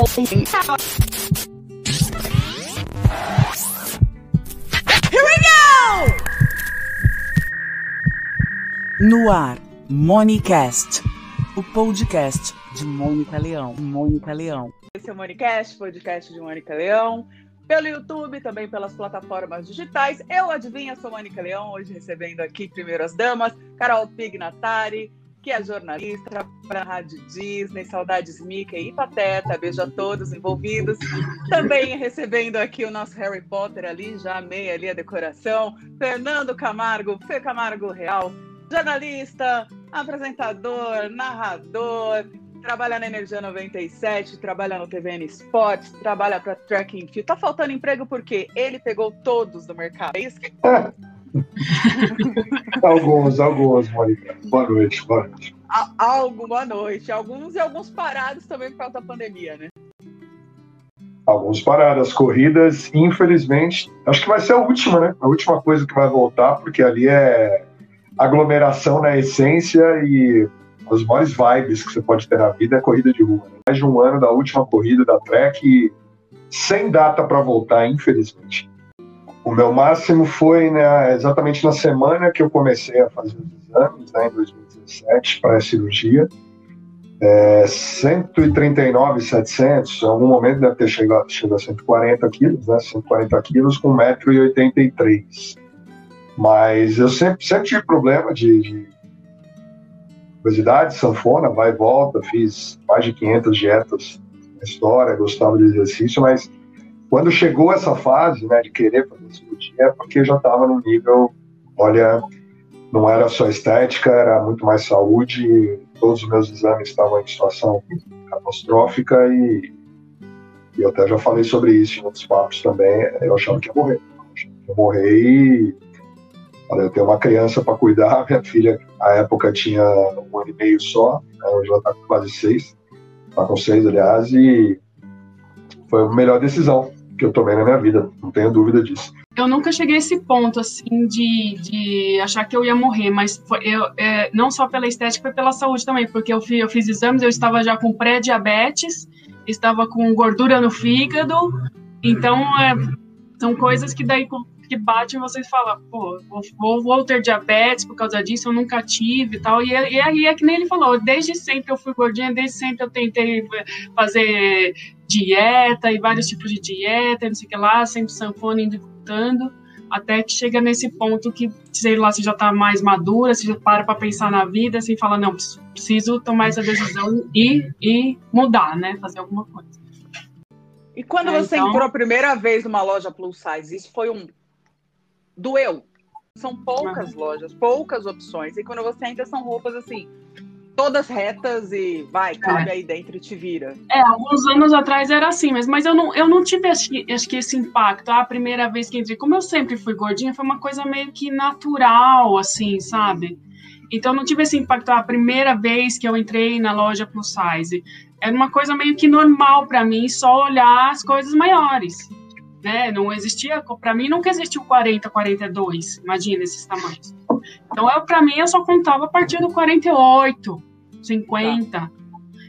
Here we go! No ar, Monicast, o podcast de Mônica Leão. Mônica Leão. Esse é o Monicast, podcast de Mônica Leão. Pelo YouTube, também pelas plataformas digitais. Eu adivinho, sou Mônica Leão, hoje recebendo aqui primeiro as damas, Carol Pignatari, que é jornalista, trabalha na Rádio Disney, Saudades Mickey e Pateta, beijo a todos envolvidos. Também recebendo aqui o nosso Harry Potter ali, já amei ali a decoração. Fernando Camargo, Fê Camargo Real, jornalista, apresentador, narrador, trabalha na Energia 97, trabalha no TVN Esportes, trabalha para Tracking Field. Tá faltando emprego porque ele pegou todos do mercado. É isso? alguns, alguns, Mônica. Boa noite, boa noite. Algo, boa noite. Alguns e alguns parados também por causa da pandemia, né? Alguns parados. Corridas, infelizmente, acho que vai ser a última, né? A última coisa que vai voltar, porque ali é aglomeração na essência e as maiores vibes que você pode ter na vida é corrida de rua. Né? Mais de um ano da última corrida da Trek, sem data para voltar, infelizmente. O meu máximo foi né, exatamente na semana que eu comecei a fazer os exames, né, em 2017, para a cirurgia. É, 139,700, em algum momento deve ter chegado, chegado a 140 quilos, né, 140 quilos com 1,83m. Mas eu sempre, sempre tive problema de, de obesidade, sanfona, vai e volta, fiz mais de 500 dietas na história, gostava de exercício, mas quando chegou essa fase, né, de querer fazer cirurgia, é porque já estava no nível, olha, não era só estética, era muito mais saúde, todos os meus exames estavam em situação catastrófica e, e eu até já falei sobre isso em outros papos também, eu achava que ia morrer. Eu morrer e falei, eu tenho uma criança para cuidar, minha filha, à época tinha um ano e meio só, né, hoje ela está com quase seis, está com seis, aliás, e foi a melhor decisão que eu tomei na minha vida, não tenho dúvida disso. Eu nunca cheguei a esse ponto, assim, de, de achar que eu ia morrer, mas foi, eu, é, não só pela estética, foi pela saúde também, porque eu, fiz, eu fiz exames, eu estava já com pré-diabetes, estava com gordura no fígado, então é, são coisas que daí que batem você fala, pô, vou, vou, ter diabetes por causa disso, eu nunca tive e tal. E, e aí é que nem ele falou, desde sempre eu fui gordinha, desde sempre eu tentei fazer dieta e vários tipos de dieta, não sei o que lá, sempre sanfona indo e voltando, até que chega nesse ponto que, sei lá, você já tá mais madura, você já para pra pensar na vida, assim, fala, não, preciso tomar essa decisão e, e mudar, né, fazer alguma coisa. E quando é, você então... entrou a primeira vez numa loja plus size, isso foi um doeu. São poucas lojas, poucas opções. E quando você entra, são roupas assim, todas retas e vai, cabe é. aí dentro e te vira. É, alguns anos atrás era assim, mas, mas eu, não, eu não tive acho que, acho que esse impacto. A primeira vez que entrei, como eu sempre fui gordinha, foi uma coisa meio que natural, assim, sabe? Então não tive esse impacto a primeira vez que eu entrei na loja plus size. Era uma coisa meio que normal para mim, só olhar as coisas maiores né? Não existia, para mim nunca existiu 40, 42, imagina esses tamanhos. Então, para mim eu só contava a partir do 48, 50. Tá.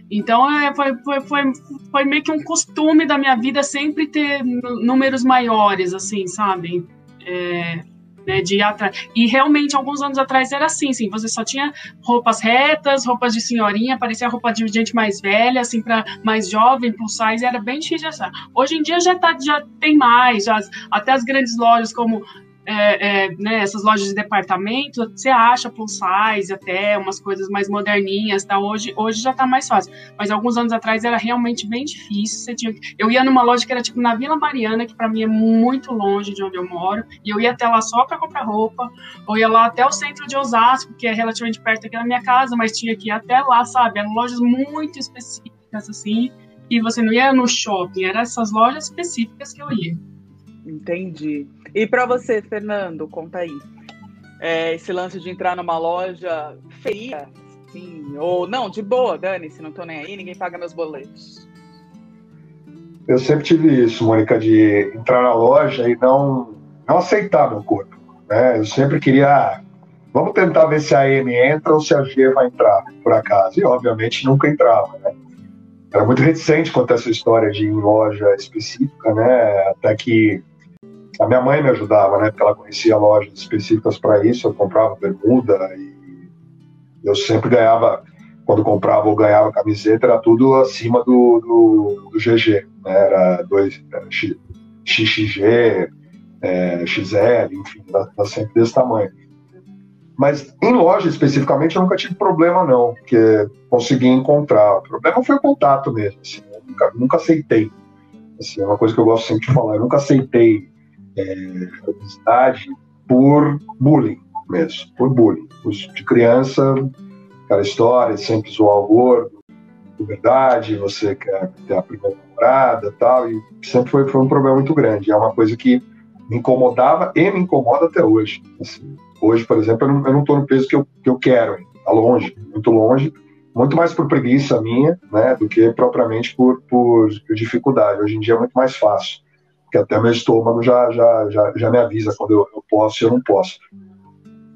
Então, é, foi, foi, foi, foi meio que um costume da minha vida sempre ter números maiores, assim, sabe? É, né, de atrás. E realmente, alguns anos atrás era assim, sim, você só tinha roupas retas, roupas de senhorinha, parecia roupa de gente mais velha, assim, para mais jovem, plus size, era bem difícil achar. Hoje em dia já, tá, já tem mais, já, até as grandes lojas como é, é, né, essas lojas de departamento, você acha plus size até, umas coisas mais moderninhas, tá? Hoje, hoje já tá mais fácil. Mas alguns anos atrás era realmente bem difícil. Você tinha... Eu ia numa loja que era tipo na Vila Mariana, que para mim é muito longe de onde eu moro, e eu ia até lá só para comprar roupa, ou ia lá até o centro de Osasco, que é relativamente perto aqui da minha casa, mas tinha que ir até lá, sabe? Eram lojas muito específicas, assim, e você não ia no shopping, eram essas lojas específicas que eu ia. Entendi. E para você, Fernando, conta aí. É, esse lance de entrar numa loja feia, sim, ou não, de boa, dane-se, não tô nem aí, ninguém paga meus boletos. Eu sempre tive isso, Mônica, de entrar na loja e não, não aceitar meu corpo. Né? Eu sempre queria, ah, vamos tentar ver se a M entra ou se a G vai entrar, por acaso. E obviamente nunca entrava, né? era muito reticente quanto a essa história de ir em loja específica, né? Até que a minha mãe me ajudava, né? Porque ela conhecia lojas específicas para isso. Eu comprava bermuda e eu sempre ganhava, quando comprava ou ganhava camiseta, era tudo acima do, do, do GG, né? Era dois era XXG, é, XL, enfim, era sempre desse tamanho. Mas em loja especificamente eu nunca tive problema, não, porque consegui encontrar. O problema foi o contato mesmo. Assim, nunca, nunca aceitei. Assim, é uma coisa que eu gosto sempre de falar. Eu nunca aceitei é, obesidade por bullying mesmo, por bullying. De criança, aquela história, sempre zoar o gordo, verdade, você quer ter a primeira namorada tal, e sempre foi, foi um problema muito grande. É uma coisa que me incomodava e me incomoda até hoje. Assim, Hoje, por exemplo, eu não estou no peso que eu, que eu quero, está longe, muito longe, muito mais por preguiça minha, né, do que propriamente por, por dificuldade. Hoje em dia é muito mais fácil, porque até meu estômago já, já, já, já me avisa quando eu, eu posso e eu não posso.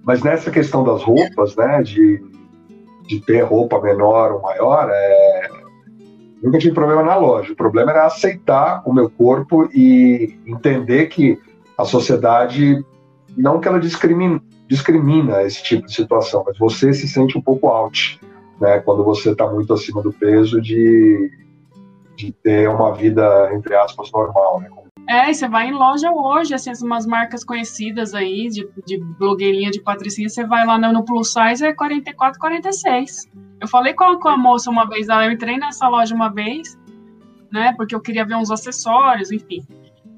Mas nessa questão das roupas, né, de, de ter roupa menor ou maior, é, nunca tive problema na loja. O problema era aceitar o meu corpo e entender que a sociedade, não que ela discrimine, discrimina esse tipo de situação, mas você se sente um pouco out, né, quando você está muito acima do peso de, de ter uma vida, entre aspas, normal, né? É, você vai em loja hoje, assim, umas marcas conhecidas aí, de, de blogueirinha de patricinha, você vai lá no, no plus size, é 44, 46. Eu falei com a, com a moça uma vez, eu entrei nessa loja uma vez, né, porque eu queria ver uns acessórios, enfim.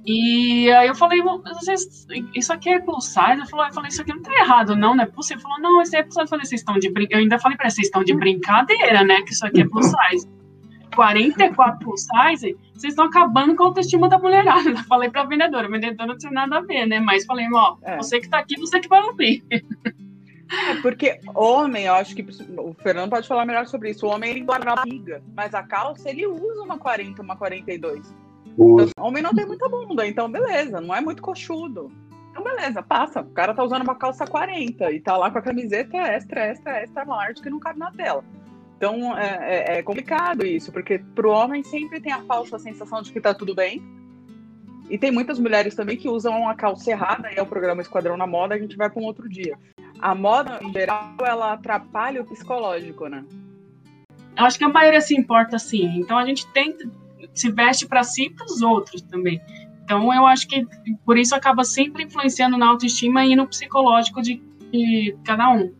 E aí eu falei, vocês, isso aqui é plus size? Eu falei, eu falei, isso aqui não tá errado, não, não é possível. Falou, não, isso é plus size. Eu falei, vocês estão de brincadeira. Eu ainda falei pra vocês estão de brincadeira, né? Que isso aqui é plus size. 44 plus size, vocês estão acabando com a autoestima da mulherada. Eu falei pra vendedora, a vendedora não tinha nada a ver, né? Mas falei, ó, é. você que tá aqui, você que vai ouvir. É, porque homem, eu acho que o Fernando pode falar melhor sobre isso. O homem ele guarda a barriga, mas a calça ele usa uma 40, uma 42. Então, homem não tem muita bunda, então beleza, não é muito coxudo. Então beleza, passa. O cara tá usando uma calça 40 e tá lá com a camiseta extra, extra, extra large que não cabe na tela. Então é, é, é complicado isso, porque pro homem sempre tem a falsa sensação de que tá tudo bem. E tem muitas mulheres também que usam a calça errada, é o programa Esquadrão na Moda, a gente vai para um outro dia. A moda, em geral, ela atrapalha o psicológico, né? Eu acho que a maioria se importa sim. Então a gente tenta se veste para si e para os outros também. Então, eu acho que por isso acaba sempre influenciando na autoestima e no psicológico de, de cada um.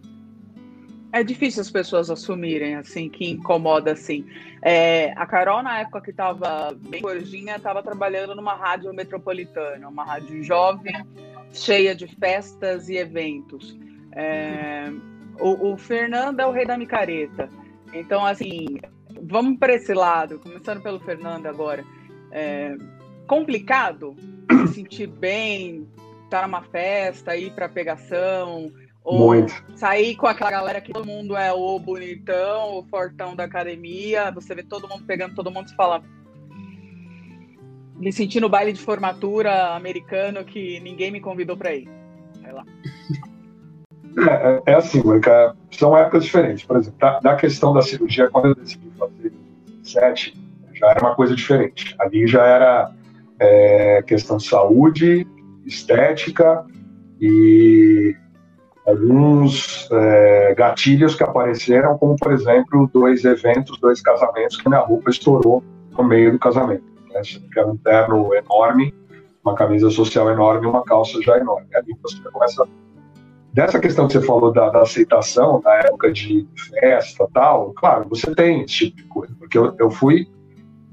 É difícil as pessoas assumirem, assim, que incomoda, assim. É, a Carol, na época que estava bem gordinha, estava trabalhando numa rádio metropolitana, uma rádio jovem, cheia de festas e eventos. É, o, o Fernando é o rei da micareta. Então, assim, vamos para esse lado, começando pelo Fernando agora. É complicado se sentir bem, estar tá numa festa, ir para pegação, ou Muito. sair com aquela galera que todo mundo é o bonitão, o fortão da academia, você vê todo mundo pegando todo mundo e fala. Me senti no baile de formatura americano que ninguém me convidou para ir. Vai lá. É, é, assim, Mônica, são épocas diferentes. Por exemplo, da, da, questão da cirurgia, quando eu decidi fazer em 2007, já era uma coisa diferente. Ali já era é, questão de saúde, estética e alguns é, gatilhos que apareceram, como, por exemplo, dois eventos, dois casamentos que minha roupa estourou no meio do casamento. Né? Era um terno enorme, uma camisa social enorme uma calça já enorme. Ali você começa dessa questão que você falou da, da, aceitação na época de festa tal, claro, você tem esse tipo de coisa, porque eu, eu fui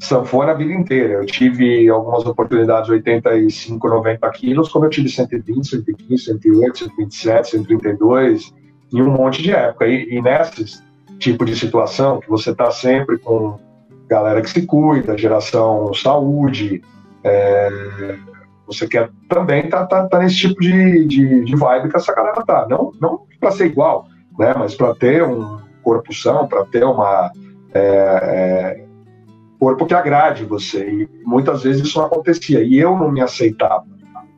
sanfona a vida inteira. Eu tive algumas oportunidades 85, 90 quilos, como eu tive 120, 115, 108, 127, 132, em um monte de época. E, e nesse tipo de situação, que você está sempre com galera que se cuida, geração saúde, é, você quer também tá, tá, tá nesse tipo de, de, de, vibe que essa galera tá. Não, não para ser igual, né? Mas para ter um corpo são, para ter uma é, é, corpo que agrade você. E muitas vezes isso não acontecia. E eu não me aceitava.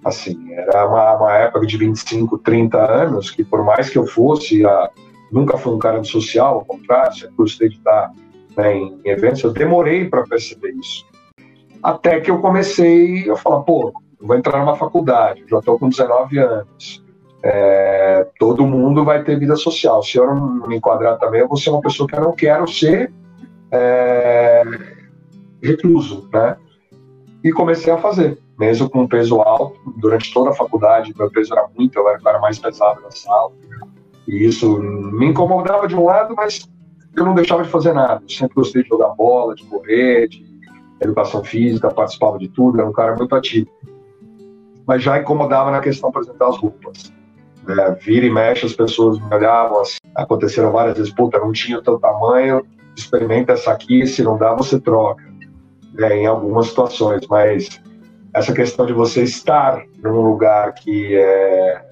Assim, era uma, uma época de 25, 30 anos que por mais que eu fosse, a, nunca fui um cara de social, ao contrário, sempre gostei de estar né, em eventos, eu demorei para perceber isso. Até que eu comecei a falar, pô, eu vou entrar numa faculdade, já estou com 19 anos. É, todo mundo vai ter vida social. Se eu não me enquadrar também, eu vou ser uma pessoa que eu não quero ser é, recluso, né? E comecei a fazer, mesmo com um peso alto. Durante toda a faculdade, meu peso era muito, eu era o cara mais pesado na sala. E isso me incomodava de um lado, mas eu não deixava de fazer nada. Eu sempre gostei de jogar bola, de correr, de educação física, participava de tudo, era um cara muito ativo. Mas já incomodava na questão, por exemplo, das roupas. É, vira e mexe, as pessoas me olhavam, assim, aconteceram várias vezes, puta, não tinha o teu tamanho, experimenta essa aqui, se não dá, você troca. É, em algumas situações, mas essa questão de você estar num lugar que é,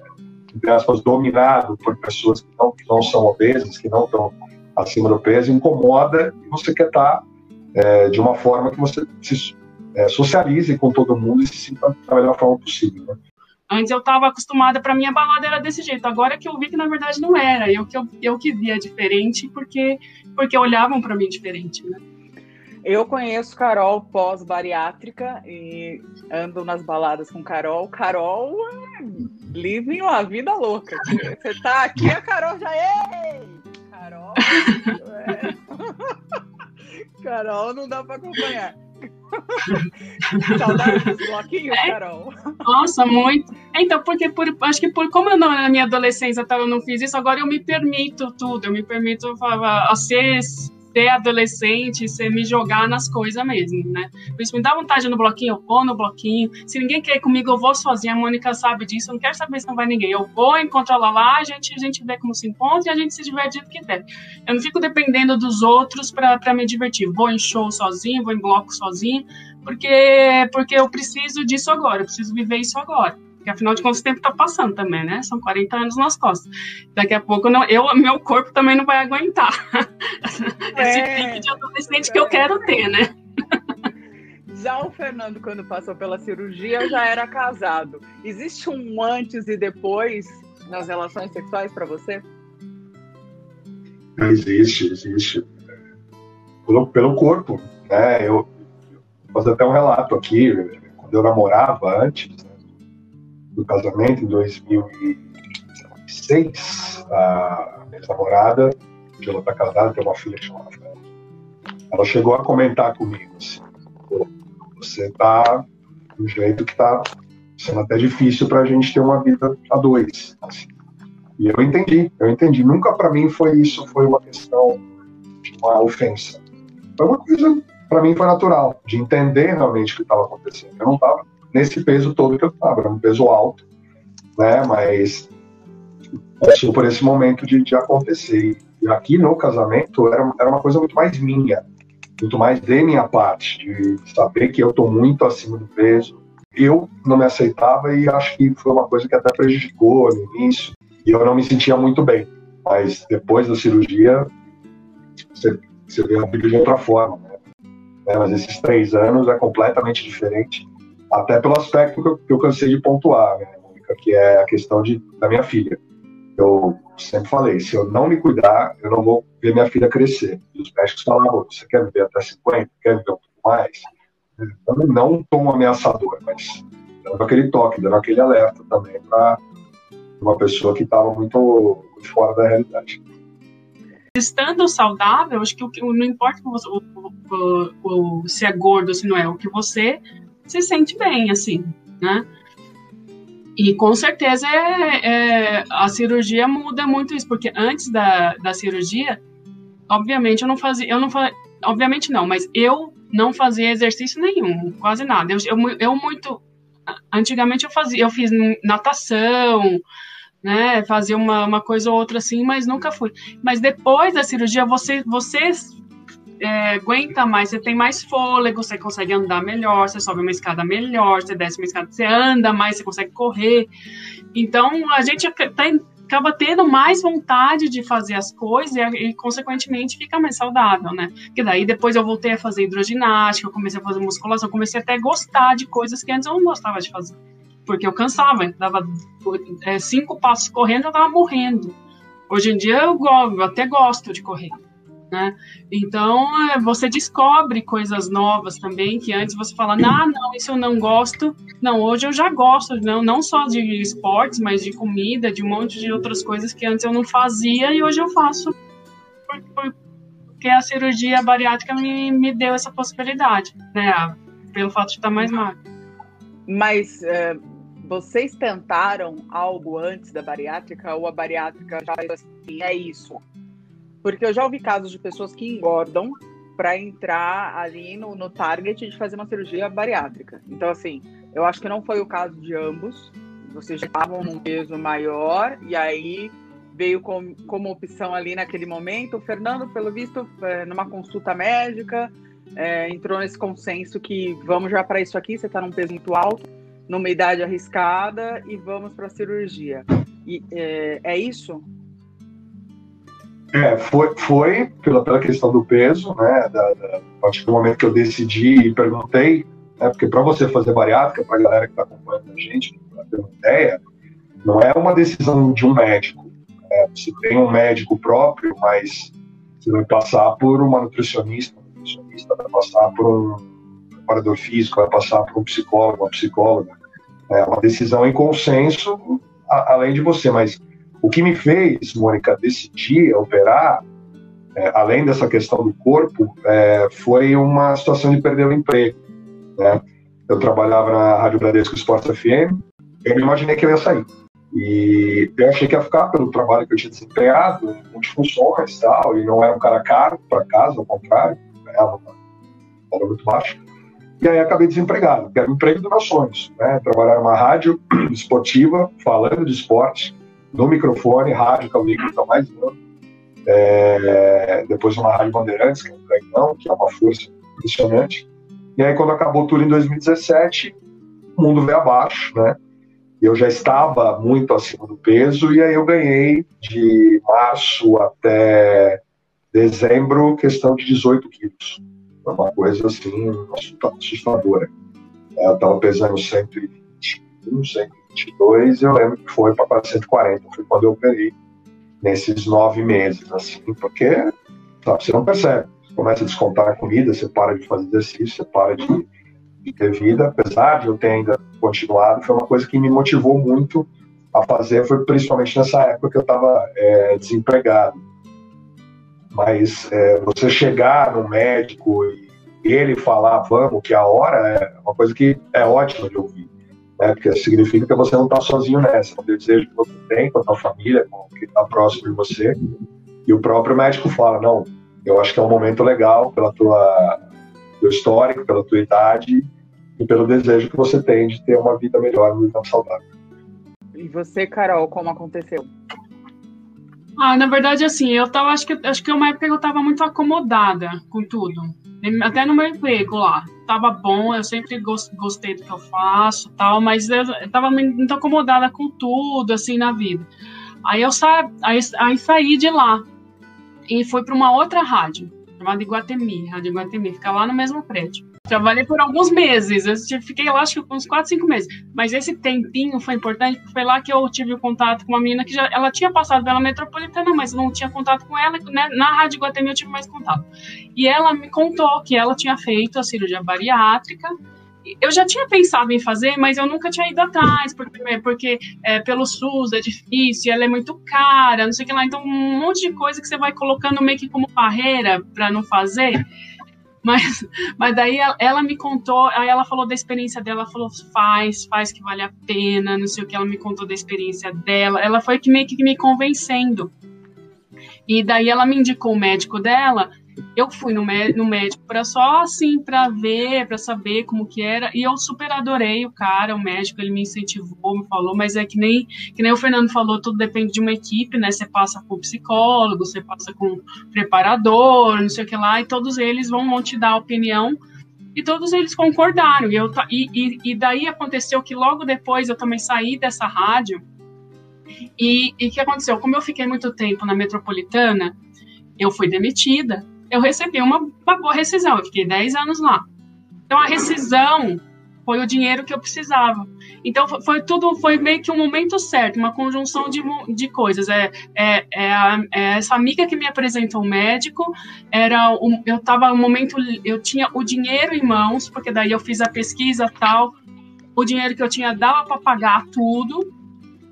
entre aspas, dominado por pessoas que não, que não são obesas, que não estão acima do peso, incomoda e você quer estar é, de uma forma que você se é, socialize com todo mundo e se sinta da melhor forma possível. Né? Antes eu estava acostumada, para minha balada era desse jeito. Agora que eu vi que na verdade não era. Eu que eu, eu que via diferente porque porque olhavam para mim diferente, né? Eu conheço Carol pós-bariátrica e ando nas baladas com Carol. Carol é living a vida louca. Você tá aqui, a Carol já. Ei! Carol. É... Carol não dá para acompanhar. Saudade dos bloquinhos, é. Carol. Nossa, muito. Então, porque por, acho que por como eu não, na minha adolescência eu não fiz isso, agora eu me permito tudo. Eu me permito falar, ser ser adolescente, ser me jogar nas coisas mesmo, né? Por isso me dá vontade no bloquinho, eu vou no bloquinho. Se ninguém quer ir comigo, eu vou sozinha. A Mônica sabe disso, eu não quero saber se não vai ninguém. Eu vou, encontro ela lá, a gente, a gente vê como se encontra e a gente se diverte do que der. Eu não fico dependendo dos outros para me divertir. Vou em show sozinho, vou em bloco sozinho, porque, porque eu preciso disso agora, eu preciso viver isso agora. Porque afinal de contas o tempo está passando também, né? São 40 anos nas costas. Daqui a pouco não, eu, meu corpo também não vai aguentar esse é, pique de adolescente é. que eu quero ter, né? Já o Fernando, quando passou pela cirurgia, já era casado. Existe um antes e depois nas relações sexuais para você? Existe, existe. Pelo, pelo corpo, né? Eu, eu vou fazer até um relato aqui. Quando eu namorava antes, do casamento, em 2006, a minha namorada, que ela está casada, tem uma filha chamada ela chegou a comentar comigo assim, você está do jeito que está sendo até difícil para a gente ter uma vida a dois. Assim. E eu entendi, eu entendi. Nunca para mim foi isso, foi uma questão de uma ofensa. Foi uma coisa, para mim, foi natural, de entender realmente o que estava acontecendo. Eu não estava nesse peso todo que eu estava, era um peso alto, né? Mas passou por esse momento de, de acontecer. E aqui no casamento era, era uma coisa muito mais minha, muito mais de minha parte, de saber que eu estou muito acima do peso. Eu não me aceitava e acho que foi uma coisa que até prejudicou no início. E eu não me sentia muito bem. Mas depois da cirurgia, você, você vê a vida de outra forma. Né? É, mas esses três anos é completamente diferente até pelo aspecto que eu, que eu cansei de pontuar, né, Mônica, que é a questão de, da minha filha. Eu sempre falei, se eu não me cuidar, eu não vou ver minha filha crescer. E os médicos falavam, você quer viver até 50, quer viver um pouco mais? Então, não um tom ameaçador, mas dando aquele toque, dando aquele alerta também para uma pessoa que estava muito fora da realidade. Estando saudável, acho que não importa o, o, o, se é gordo ou se não é, o que você se sente bem, assim, né? E com certeza é, é, a cirurgia muda muito isso, porque antes da, da cirurgia, obviamente eu não fazia, eu não fazia, obviamente não, mas eu não fazia exercício nenhum, quase nada. Eu, eu, eu muito, antigamente eu fazia, eu fiz natação, né, fazia uma, uma coisa ou outra assim, mas nunca fui. Mas depois da cirurgia, você, você é, aguenta mais, você tem mais fôlego, você consegue andar melhor, você sobe uma escada melhor, você desce uma escada, você anda mais, você consegue correr. Então, a gente tem, acaba tendo mais vontade de fazer as coisas e, e, consequentemente, fica mais saudável, né? Porque daí depois eu voltei a fazer hidroginástica, eu comecei a fazer musculação, comecei até a gostar de coisas que antes eu não gostava de fazer. Porque eu cansava, dava é, cinco passos correndo, eu tava morrendo. Hoje em dia eu, eu até gosto de correr. Né? Então, é, você descobre coisas novas também, que antes você fala, ah, não, isso eu não gosto. Não, hoje eu já gosto, não, não só de esportes, mas de comida, de um monte de outras coisas que antes eu não fazia e hoje eu faço porque a cirurgia bariátrica me, me deu essa possibilidade, né? Pelo fato de estar mais magro. Mas é, vocês tentaram algo antes da bariátrica ou a bariátrica já assim, é isso? Porque eu já ouvi casos de pessoas que engordam para entrar ali no, no target de fazer uma cirurgia bariátrica. Então, assim, eu acho que não foi o caso de ambos. Vocês estavam num peso maior e aí veio com, como opção ali naquele momento. O Fernando, pelo visto, é, numa consulta médica, é, entrou nesse consenso que vamos já para isso aqui, você está num peso muito alto, numa idade arriscada e vamos para a cirurgia. E, é, é isso? É, foi, foi pela, pela questão do peso, né? Da, da, a partir do momento que eu decidi e perguntei, né, porque para você fazer bariátrica, para a galera que está acompanhando a gente, para ter uma ideia, não é uma decisão de um médico. Né? Você tem um médico próprio, mas você vai passar por uma nutricionista, um nutricionista vai passar por um preparador físico, vai passar por um psicólogo, uma psicóloga. É uma decisão em consenso, a, além de você, mas o que me fez, Mônica, decidir operar, é, além dessa questão do corpo, é, foi uma situação de perder o emprego. Né? Eu trabalhava na Rádio Bradesco Esporte FM, eu não imaginei que eu ia sair. E eu achei que ia ficar pelo trabalho que eu tinha desempenhado, multifunções e tal, e não era um cara caro para casa, ao contrário, ganhava valor muito baixo. E aí acabei desempregado, que era o emprego dos meus sonhos, né? Trabalhar numa rádio esportiva, falando de esporte, no microfone, rádio, que é o que mais. É, depois uma rádio Bandeirantes, que é um canhão, que é uma força impressionante. E aí, quando acabou tudo em 2017, o mundo veio abaixo, né? Eu já estava muito acima do peso, e aí eu ganhei de março até dezembro questão de 18 quilos. Foi uma coisa assim assustadora. Eu estava pesando 121, 120 2022, eu lembro que foi para 440, foi quando eu operei nesses nove meses, assim, porque sabe, você não percebe. Você começa a descontar a comida, você para de fazer exercício, você para de, de ter vida. Apesar de eu ter ainda continuado, foi uma coisa que me motivou muito a fazer, foi principalmente nessa época que eu estava é, desempregado. Mas é, você chegar no médico e ele falar, vamos, que a hora é uma coisa que é ótima de ouvir né? Porque significa que você não está sozinho nessa, é um desejo que você tem com a sua família, com quem está próximo de você. E o próprio médico fala, não, eu acho que é um momento legal pela tua teu histórico, pela tua idade e pelo desejo que você tem de ter uma vida melhor, uma vida saudável. E você, Carol, como aconteceu? Ah, na verdade, assim, eu tava, acho que, acho que uma época eu tava muito acomodada com tudo. Até no meu emprego lá tava bom, eu sempre gostei do que eu faço tal, mas eu tava muito acomodada com tudo, assim, na vida. Aí eu sa aí, aí saí de lá e fui para uma outra rádio, chamada Iguatemi, Rádio Iguatemi, fica lá no mesmo prédio. Trabalhei por alguns meses, eu fiquei lá acho que uns 4, 5 meses. Mas esse tempinho foi importante, porque foi lá que eu tive o contato com uma menina que já ela tinha passado pela metropolitana, mas não tinha contato com ela. Né? Na Rádio Guatemi eu tive mais contato. E ela me contou que ela tinha feito a cirurgia bariátrica. Eu já tinha pensado em fazer, mas eu nunca tinha ido atrás, porque, porque é, pelo SUS é difícil, ela é muito cara, não sei o que lá. Então, um monte de coisa que você vai colocando meio que como barreira para não fazer. Mas, mas daí ela, me contou, aí ela falou da experiência dela, ela falou, faz, faz que vale a pena, não sei o que, ela me contou da experiência dela. Ela foi que meio que me convencendo. E daí ela me indicou o médico dela, eu fui no, no médico para só assim, para ver, para saber como que era, e eu super adorei o cara, o médico, ele me incentivou, me falou, mas é que nem, que nem o Fernando falou, tudo depende de uma equipe, né? Você passa com psicólogo, você passa com preparador, não sei o que lá, e todos eles vão, te dar opinião e todos eles concordaram. E, eu, e, e, daí aconteceu que logo depois eu também saí dessa rádio. E o que aconteceu? Como eu fiquei muito tempo na metropolitana, eu fui demitida eu recebi uma, uma boa rescisão, eu fiquei 10 anos lá. Então a rescisão foi o dinheiro que eu precisava. Então foi tudo, foi meio que um momento certo, uma conjunção de, de coisas. É, é, é, a, é essa amiga que me apresentou o médico, era eu estava um momento, eu tinha o dinheiro em mãos, porque daí eu fiz a pesquisa tal, o dinheiro que eu tinha dava para pagar tudo.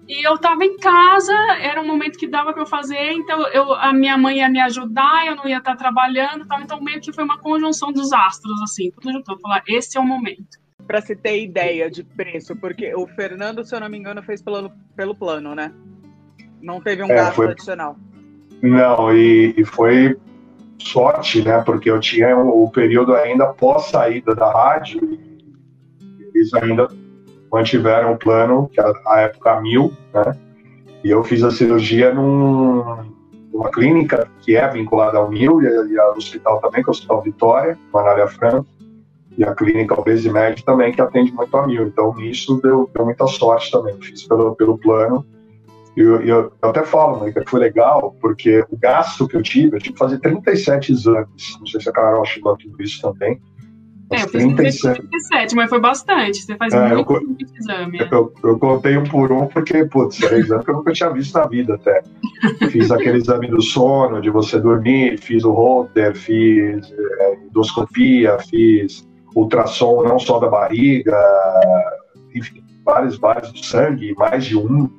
E eu estava em casa, era um momento que dava para eu fazer, então eu, a minha mãe ia me ajudar, eu não ia estar tá trabalhando, tal, então meio que foi uma conjunção dos astros, assim, tudo junto. Falar, esse é o momento para se ter ideia de preço, porque o Fernando, se eu não me engano, fez pelo, pelo plano, né? Não teve um é, gasto foi... adicional. Não, e, e, foi sorte, né? Porque eu tinha o, o período ainda pós saída da rádio e eles ainda mantiveram o plano, que a, a época mil, né? E eu fiz a cirurgia num, numa clínica que é vinculada ao mil e, ao hospital também, que é o Hospital Vitória, Manália Franco e a clínica Obesimed também, que atende muito a mil. Então, nisso deu, deu muita sorte também. Fiz pelo, pelo plano. E eu, eu, eu, até falo, Mônica, que foi legal, porque o gasto que eu tive, eu tive que fazer 37 exames. Não sei se a Carol chegou a tudo isso também. É, eu fiz 37. 37, mas foi bastante. Você faz é, muito, eu, muito exame. É. Eu, eu, contei um por um, porque, putz, era exame que eu nunca tinha visto na vida até. fiz aquele exame do sono, de você dormir, fiz o Holter, fiz é, endoscopia, fiz ultrassom não só da barriga, enfim, vários, vários do sangue, mais de um,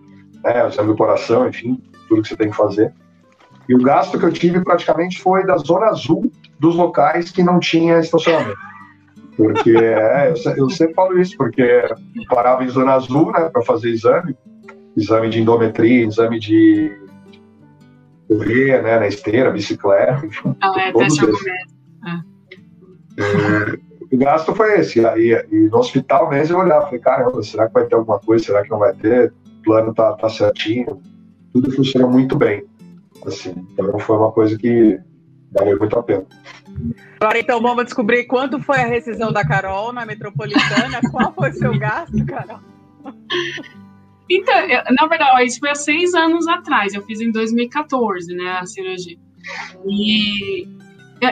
né, exame do coração, enfim, tudo que você tem que fazer. E o gasto que eu tive praticamente foi da zona azul dos locais que não tinha estacionamento. Porque é, eu, eu, sempre falo isso, porque parava em zona azul né, para fazer exame, exame de endometria, exame de correr né, na esteira, bicicleta, enfim. Ah, é, todos esses. É, o gasto foi esse. Aí, e no hospital mesmo eu olhava, falei, caramba, será que vai ter alguma coisa? Será que não vai ter? O plano tá, tá certinho. Tudo funcionou muito bem. Assim, então foi uma coisa que valeu muito a pena. Agora então vamos descobrir quanto foi a rescisão da Carol na metropolitana. Qual foi o seu gasto, Carol? Então, eu, na verdade, isso foi há seis anos atrás. Eu fiz em 2014, né, a cirurgia. E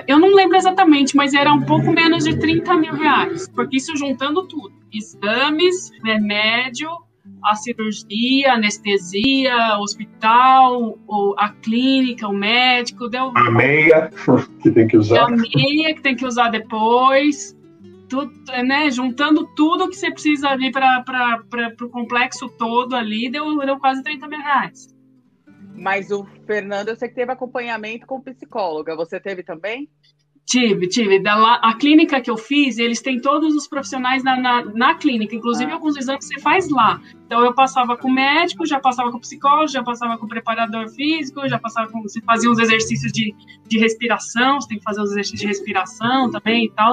eu não lembro exatamente, mas era um pouco menos de 30 mil reais, porque isso juntando tudo: exames, remédio, a cirurgia, anestesia, hospital, a clínica, o médico. Deu... A meia que tem que usar. A meia que tem que usar depois. Tudo, né, juntando tudo que você precisa ali para o complexo todo ali, deu, deu quase 30 mil reais. Mas o Fernando, eu sei que teve acompanhamento com psicóloga. Você teve também? Tive, tive. Da, a clínica que eu fiz, eles têm todos os profissionais na, na, na clínica, inclusive ah. alguns exames você faz lá. Então eu passava com o médico, já passava com o psicólogo, já passava com o preparador físico, já passava com. Você fazia uns exercícios de, de respiração, você tem que fazer os exercícios de respiração também e tal.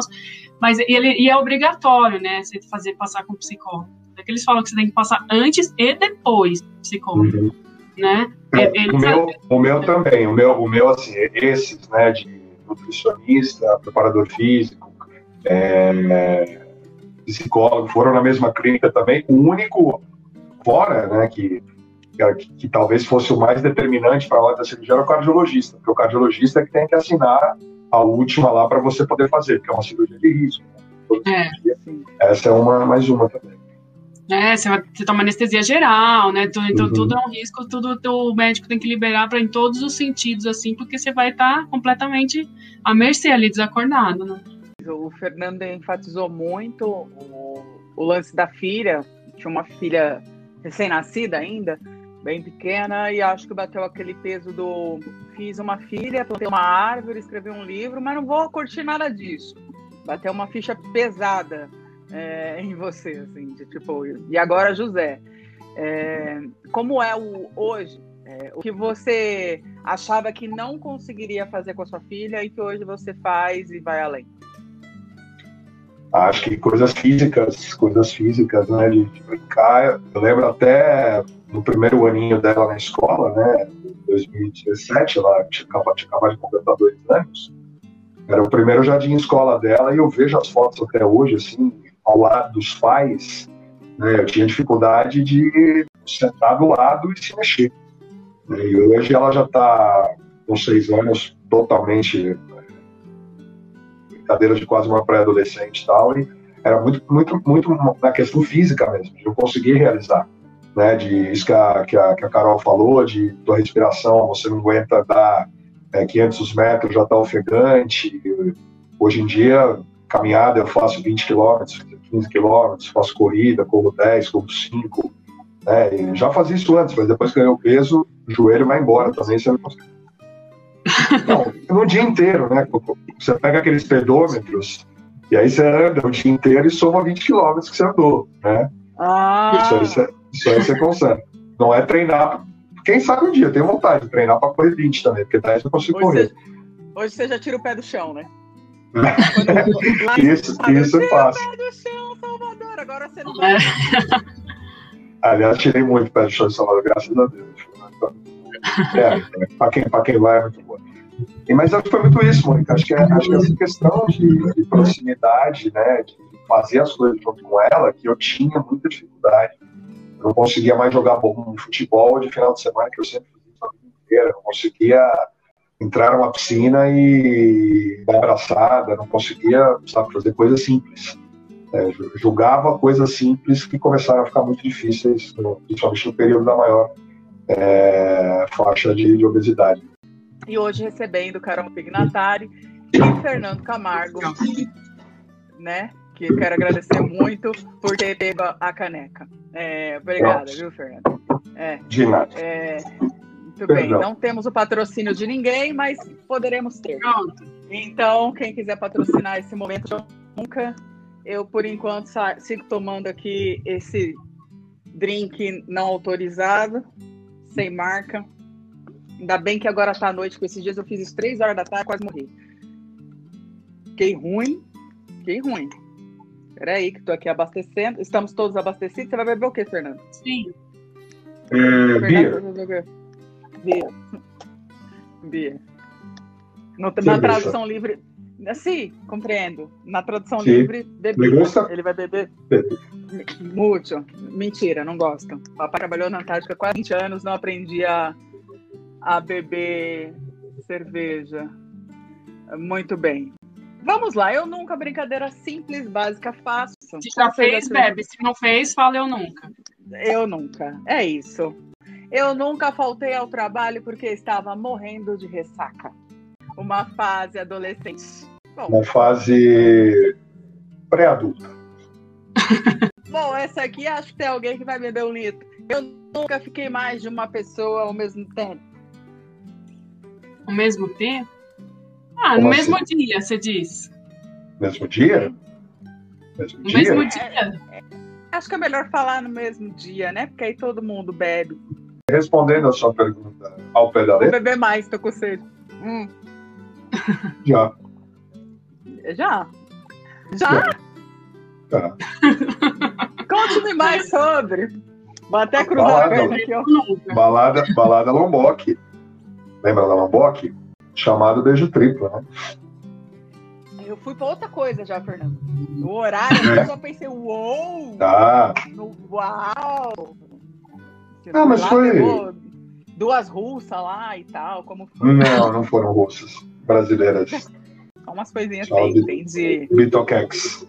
Mas ele e é obrigatório, né? Você fazer passar com o psicólogo. É que eles falam que você tem que passar antes e depois do psicólogo. Uhum. Né? É, o, meu, o meu também, o meu, o meu assim, esses, né, de nutricionista, preparador físico, é, psicólogo, foram na mesma clínica também. O único fora, né, que, que, que talvez fosse o mais determinante para a hora da cirurgia era o cardiologista, porque o cardiologista é que tem que assinar a última lá para você poder fazer, porque é uma cirurgia de risco. Né? É. Essa é uma mais uma também né? Você, vai, você toma anestesia geral, né? Então, uhum. tudo é um risco, tudo o médico tem que liberar para em todos os sentidos, assim, porque você vai estar tá completamente à mercê ali, desacordado, né? O Fernando enfatizou muito o, o lance da filha, tinha uma filha recém-nascida ainda, bem pequena, e acho que bateu aquele peso do fiz uma filha, plantei uma árvore, escrevi um livro, mas não vou curtir nada disso. Bateu uma ficha pesada é, em você, assim, de, tipo, e agora José, é, como é o hoje, é, o que você achava que não conseguiria fazer com a sua filha e que hoje você faz e vai além? Acho que coisas físicas, coisas físicas, né, de, de brincar. Eu lembro até no primeiro aninho dela na escola, né, 2017, ela tinha acabado, de completar dois anos. Era o primeiro jardim escola dela e eu vejo as fotos até hoje, assim, ao lado dos pais, né, eu tinha dificuldade de sentar do lado e se mexer. E hoje ela já está com seis anos totalmente brincadeira de quase uma pré-adolescente e tal, e era muito, muito, muito na questão física mesmo, de eu conseguir realizar. Né, de isso que a, que a, que a Carol falou, de tua respiração, você não aguenta dar é, 500 metros, já está ofegante. Hoje em dia, caminhada eu faço 20 quilômetros, 15 quilômetros, faço corrida, corro 10, corro 5. Né, já fazia isso antes, mas depois que ganhei o peso, o joelho vai embora também, você não consegue. Não, no dia inteiro, né? Você pega aqueles pedômetros e aí você anda o dia inteiro e soma 20 quilômetros que você andou, né? Ah. Isso, aí você, isso aí você consegue. Não é treinar. Quem sabe um dia, tem vontade de treinar para correr 20 também, porque 10 eu consigo Hoje correr. você, hoje você já tira o pé do chão, né? isso, isso é fácil. Agora você não vai. É. Aliás, tirei muito pé do chão de Salvador, graças a Deus. É, para quem, pra quem vai é muito bom. E, mas acho que foi muito isso, Mônica. Acho que, é- acho que essa questão de, de proximidade, né, de fazer as coisas junto com ela, que eu tinha muita dificuldade. Eu não conseguia mais jogar bom futebol de final de semana, que eu sempre fiz a vida inteira. Eu não conseguia entrar numa piscina e dar abraçada, não conseguia sabe, fazer coisas simples. É, ju- julgava coisas simples que começaram a ficar muito difíceis, no- principalmente no período da maior é, faixa de, de obesidade. E hoje recebendo Carol Pignatari e Fernando Camargo, né? Que eu quero agradecer muito por ter pego a caneca. É, obrigada, viu, Fernando? É, De nada. é, muito bem. Perdão. Não temos o patrocínio de ninguém, mas poderemos ter. Pronto. Então, quem quiser patrocinar esse momento, eu nunca. Eu, por enquanto, sigo tomando aqui esse drink não autorizado, sem marca. Ainda bem que agora tá à noite, com esses dias eu fiz isso três horas da tarde, quase morri. Fiquei ruim, fiquei ruim. Peraí, que tô aqui abastecendo. Estamos todos abastecidos. Você vai beber o quê, Fernando? Sim. É, Bia, Fernando. Bia. Bia. No- na tradução livre. Sim, compreendo. Na tradução Sim. livre, bebida. Ele vai beber? Bebe. Muito. Mentira, não gosto. Papai trabalhou na Antártica há quase 20 anos, não aprendi a, a beber cerveja. Muito bem. Vamos lá, eu nunca, brincadeira simples, básica, fácil. Se já fez, bebe. Se não fez, fala eu nunca. Eu nunca. É isso. Eu nunca faltei ao trabalho porque estava morrendo de ressaca. Uma fase adolescente. Bom, uma fase pré-adulta. bom, essa aqui acho que tem alguém que vai beber um litro. Eu nunca fiquei mais de uma pessoa ao mesmo tempo. Ao mesmo tempo? Ah, Como no assim? mesmo dia, você diz. Mesmo dia? Mesmo No dia? mesmo dia? Acho que é melhor falar no mesmo dia, né? Porque aí todo mundo bebe. Respondendo a sua pergunta ao pé da Vou beber mais, tô com sede. Hum, já. já? Já? Tá. Conte-me mais sobre. Vou até cruzar Fala, a perna aqui, ó. Balada, balada Lombok. Lembra da Lombok? Chamado beijo triplo, né? Eu fui pra outra coisa já, Fernando. O horário, eu só pensei, uou! Tá. No, uau! Você Ah, mas lá, foi- Duas russas lá e tal, como foi? Não, não foram russas. Brasileiras. Só umas coisinhas Só assim, de- entendi. Bitoquex.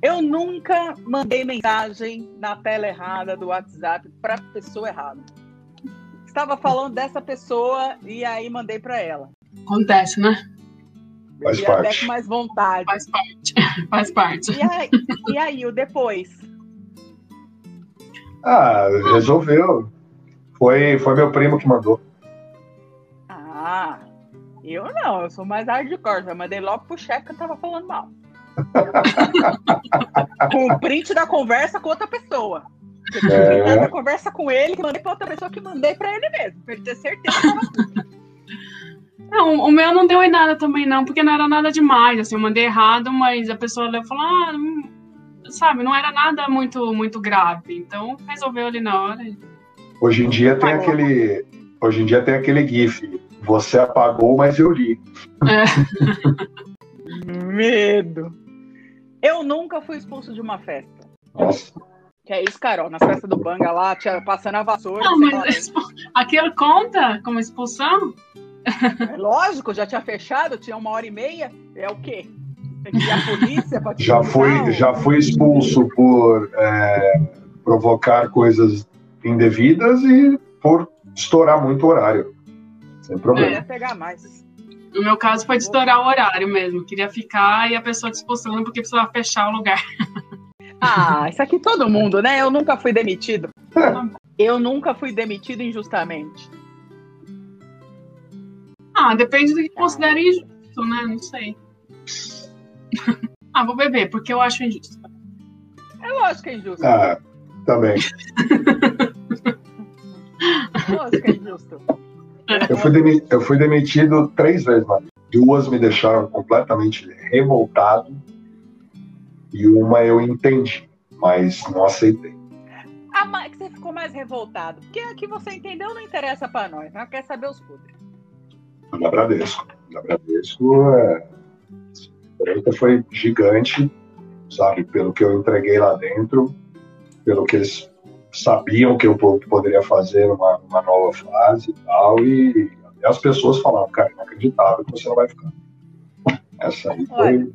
Eu nunca mandei mensagem na tela errada do WhatsApp pra pessoa errada. Estava falando dessa pessoa e aí mandei pra ela. Acontece, né? Faz e até parte. com mais vontade. Faz parte. Faz parte. E aí, e aí, o depois? Ah, resolveu. Foi, foi meu primo que mandou. Eu não, eu sou mais hardcore. Já mandei logo pro chefe que eu tava falando mal. com o print da conversa com outra pessoa. Eu É. printado a conversa com ele, que mandei pra outra pessoa que mandei pra ele mesmo, pra ele ter certeza que tava Não, o meu não deu em nada também, não, porque não era nada demais. Assim, eu mandei errado, mas a pessoa leu e falou, ah, hum, sabe, não era nada muito, muito grave. Então resolveu ali na hora. Hoje em dia tem aquele. Hoje em dia tem aquele GIF. Você apagou, mas eu li. Medo. Eu nunca fui expulso de uma festa. Nossa. Que é isso, Carol? Nas festas do Banga lá, tinha, passando a vassoura. Não, sei lá, mas aquilo conta como expulsão? É lógico, já tinha fechado, tinha uma hora e meia. É o quê? Polícia Já fui, ou- já fui expulso por é, provocar coisas indevidas e por estourar muito horário. Sem Eu problema. ia pegar mais. No meu caso foi de estourar o horário mesmo. Queria ficar e a pessoa te expulsando porque precisava fechar o lugar. Ah, isso aqui todo mundo, né? Eu nunca fui demitido. Eu nunca fui demitido injustamente. Ah, depende do que considera injusto, né? Não sei. ah, vou beber, porque eu acho injusto. É lógico que é injusto. Ah, também. Lógico que é injusto. Eu fui, demi- eu fui demitido três vezes, mano. Duas me deixaram completamente revoltado e uma eu entendi, mas não aceitei. Ah, mas que você ficou mais revoltado. Porque aqui você entendeu não interessa pra nós. Nós quer saber os podres. Da Bradesco. Da Bradesco, é... a foi gigante, sabe? Pelo que eu entreguei lá dentro, pelo que eles sabiam que eu po- poderia fazer numa, numa nova fase e tal, e as pessoas falavam, cara, inacreditável que você não vai ficar. Essa aí foi... Olha.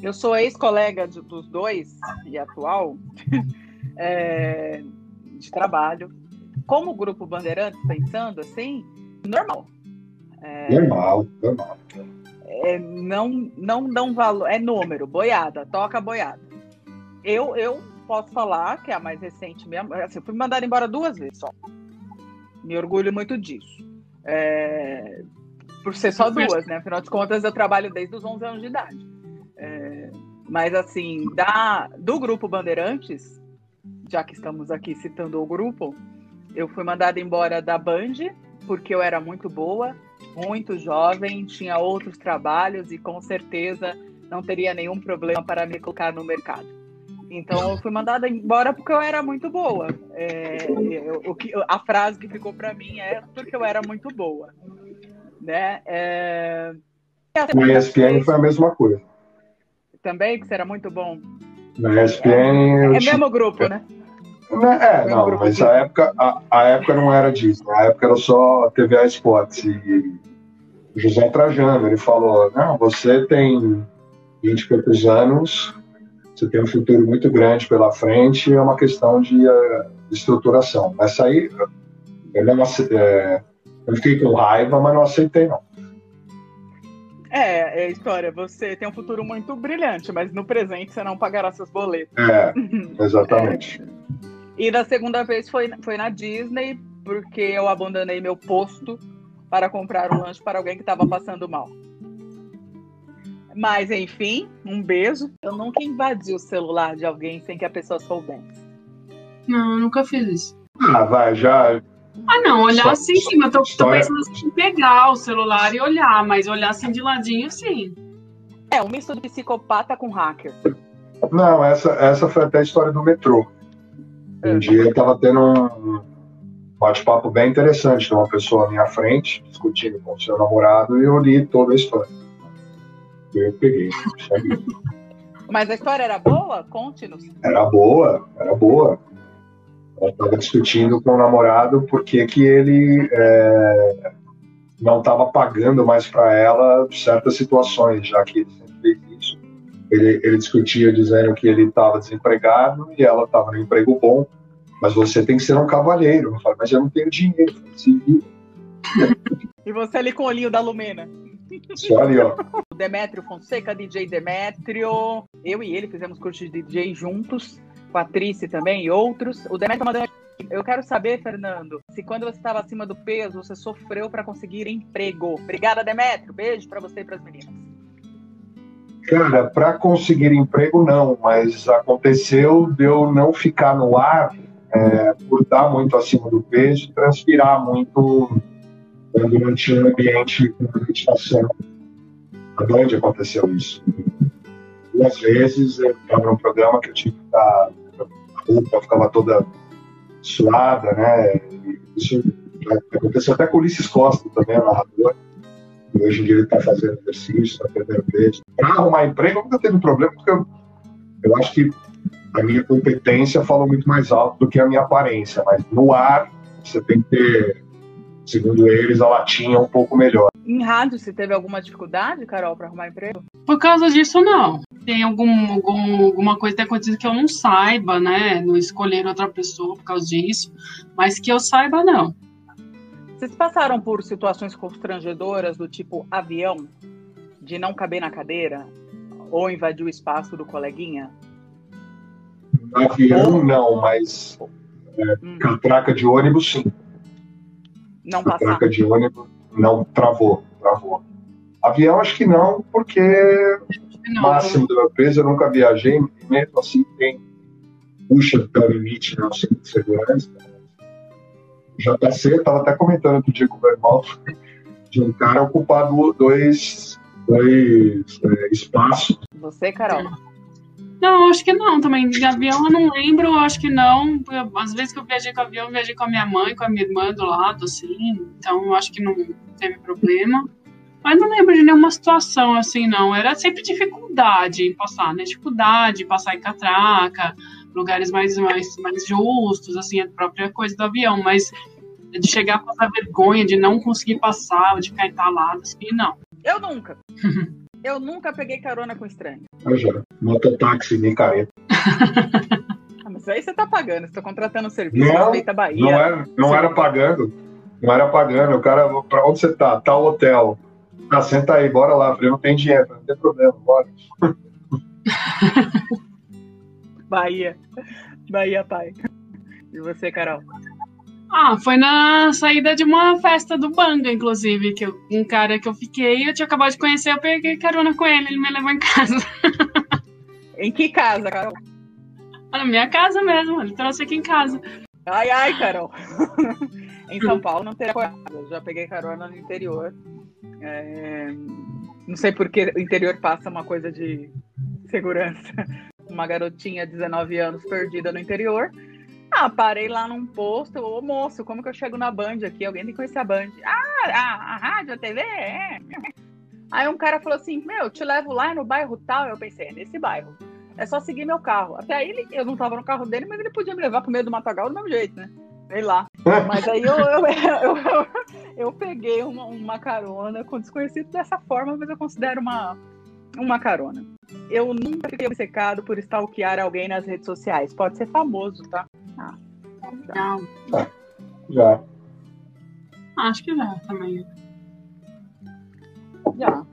Eu sou ex-colega dos dois e atual é, de trabalho. Como grupo Bandeirantes, pensando assim, normal. Normal, normal. É, não, não dão valor. É número, boiada, toca boiada. Eu, eu posso falar que é a mais recente mesmo. Assim, eu fui mandada embora duas vezes só. Me orgulho muito disso. É, por ser só duas, né? Afinal de contas, eu trabalho desde os 11 anos de idade. É, mas, assim, da, do grupo Bandeirantes, já que estamos aqui citando o grupo, eu fui mandada embora da Band, porque eu era muito boa, muito jovem, tinha outros trabalhos e com certeza não teria nenhum problema para me colocar no mercado. Então eu fui mandada embora porque eu era muito boa. É, eu- o que, a frase que ficou para mim é porque eu era muito boa. Né? É, Na ESPN foi a mesma coisa. Também, que você era muito bom. Na ESPN É tinha- mesmo grupo, né? É, Meu não, mas a época, a, a época não era disso. A época era só TVA Sports. E José Trajano, ele falou: Não, você tem 20 e poucos anos, você tem um futuro muito grande pela frente, é uma questão de, eh, de estruturação. Nessa aí, eu, não, eh, eu fiquei com raiva, mas não aceitei, não. É, é a história. Você tem um futuro muito brilhante, mas no presente você não pagará seus boletos. É, exatamente. E da segunda vez foi, foi na Disney, porque eu abandonei meu posto para comprar um lanche para alguém que estava passando mal. Mas, enfim, um beijo. Eu nunca invadi o celular de alguém sem que a pessoa soubesse. Não, eu nunca fiz isso. Ah, vai, já. Ah, não, olhar Só- assim, sim, eu tô, tô história- pensando assim, em pegar o celular e olhar, mas olhar assim de ladinho, sim. É, um misto de psicopata com hacker. Não, essa, essa foi até a história do metrô. Um dia eu estava tendo um bate-papo bem interessante de uma pessoa à minha frente, discutindo com o seu namorado, e eu li toda a história. Eu peguei. Mas a história era boa? Conte-nos. Era boa, era boa. Ela estava discutindo com o namorado porque que ele é, não estava pagando mais para ela certas situações, já que ele sempre fez isso. Ele, ele discutia dizendo que ele estava desempregado e ela estava no emprego bom, mas você tem que ser um cavalheiro. Eu falei, mas eu não tenho dinheiro, se vira. E você ali com o olhinho da Lumena. Só ali, ó. O Demétrio Fonseca, DJ Demétrio. Eu e ele fizemos curso de DJ juntos, com a Trice também e outros. O Demétrio mandou. Eu quero saber, Fernando, se quando você estava acima do peso, você sofreu para conseguir emprego. Obrigada, Demétrio. Beijo para você e para as meninas. Cara, para conseguir emprego, não, mas aconteceu de eu não ficar no ar é, por estar muito acima do peso transpirar muito não tinha um ambiente com ventilação. A Band aconteceu isso. Duas vezes eu estava num programa que eu tive que estar. A roupa ficava toda suada, né? Isso aconteceu até com Ulisses Costa também, o narrador. E hoje em dia ele está fazendo exercício, está perdendo peso. Para arrumar emprego, nunca teve problema, porque eu, eu acho que a minha competência fala muito mais alto do que a minha aparência. Mas no ar, você tem que ter, segundo eles, a latinha um pouco melhor. Em rádio, você teve alguma dificuldade, Carol, para arrumar emprego? Por causa disso, não. Tem algum, algum, alguma coisa que tem acontecido que eu não saiba, né? Não escolher outra pessoa por causa disso. Mas que eu saiba, não. Vocês passaram por situações constrangedoras do tipo avião, de não caber na cadeira? Ou invadir o espaço do coleguinha? Avião, não, mas é, Hum. catraca de ônibus, sim. Não passar? Catraca de ônibus, não, travou, travou. Avião, acho que não, porque Não, máximo da meu peso, eu nunca viajei, mesmo assim tem puxa até o limite no cinto de segurança. Eu estava até comentando outro dia com o irmão, de um cara ocupar do- dois, dois é, espaços. Você, Carol? Não, acho que não também. De avião eu não lembro, acho que não. Às vezes que eu viajei com avião, eu viajei com a minha mãe, com a minha irmã do lado, assim. Então acho que não teve problema. Mas não lembro de nenhuma situação assim, não. Era sempre dificuldade em passar, né? Dificuldade em passar em catraca, lugares mais, mais, mais justos, assim, a própria coisa do avião. Mas de chegar a passar vergonha, de não conseguir passar, de ficar entalado, assim, não. Eu nunca. Eu nunca peguei carona com estranho. Veja, mototáxi nem careta. Ah, mas aí você tá pagando, você tá contratando um serviço, Não, respeita a Bahia. Não era, não era pagando. Não era pagando. O cara, pra onde você tá? Tá o hotel. Ah, senta aí, bora lá. Eu falei, não tem dinheiro, não tem problema, bora. Bahia. Bahia, pai. E você, Carol? Ah, foi na saída de uma festa do Banga, inclusive, que eu- um cara que eu fiquei, eu tinha acabado de conhecer, eu peguei carona com ele, ele me levou em casa. Em que casa, Carol? Na minha casa mesmo, ele trouxe aqui em casa. Ai, ai, Carol. em São Paulo não teria coragem. Já peguei carona no interior. É, Não sei porque o interior passa uma coisa de segurança. Uma garotinha de 19 anos perdida no interior. Ah, parei lá num posto. Ô, moço, como que eu chego na Band aqui? Alguém tem que conhecer a Band. Ah, a, a rádio, a TV? É. Aí um cara falou assim, meu, te levo lá no bairro tal. Eu pensei, é nesse bairro. É só seguir meu carro. Até aí ele, eu não tava no carro dele, mas ele podia me levar pro meio do matagal do mesmo jeito, né? Sei lá. Mas aí eu, eu, eu, eu, peguei uma, uma carona com desconhecido dessa forma, mas eu considero uma, uma carona. Eu nunca fiquei obcecado por stalkear alguém nas redes sociais. Pode ser famoso, tá? Ah, Não, Já. acho que já também. já.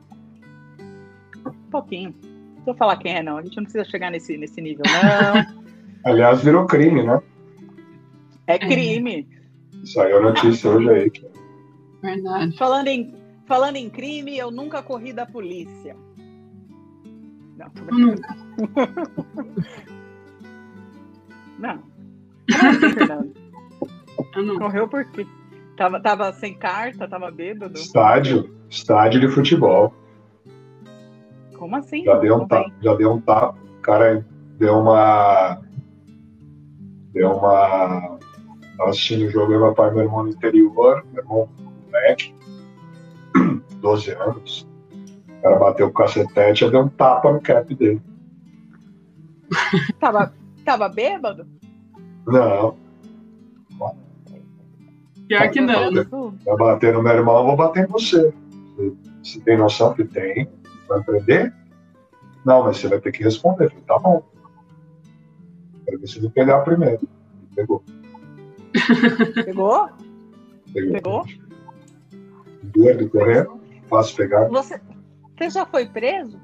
Um pouquinho. Não vou falar quem é, não. A gente não precisa chegar nesse, nesse nível, não. Aliás, virou crime, né? É crime. Saiu a notícia hoje aí. Verdade. Falando em, falando em crime, eu nunca corri da polícia. Não, tô brincando. nunca. Não. Correu por quê? Tava, tava sem carta, tava bêbado? Estádio. Estádio de futebol. Como assim? Já deu um tapa. Já deu um tapa. O cara deu uma. Deu uma. Tava assistindo o jogo, eu, meu pai meu irmão no interior, meu irmão moleque, 12 anos. O cara bateu o cacetete, eu dei um tapa no cap dele. Tava, tava bêbado? Não, Pior que não. né? vai bater no meu irmão, eu vou bater em você. Você, tem noção que tem? Vai prender? Não, mas você vai ter que responder. Eu falei, tá bom. Quero ver se ele pegar primeiro. Pegou. Pegou? Pegou. Pegou? Doido correndo, fácil pegar. Você, você já foi preso?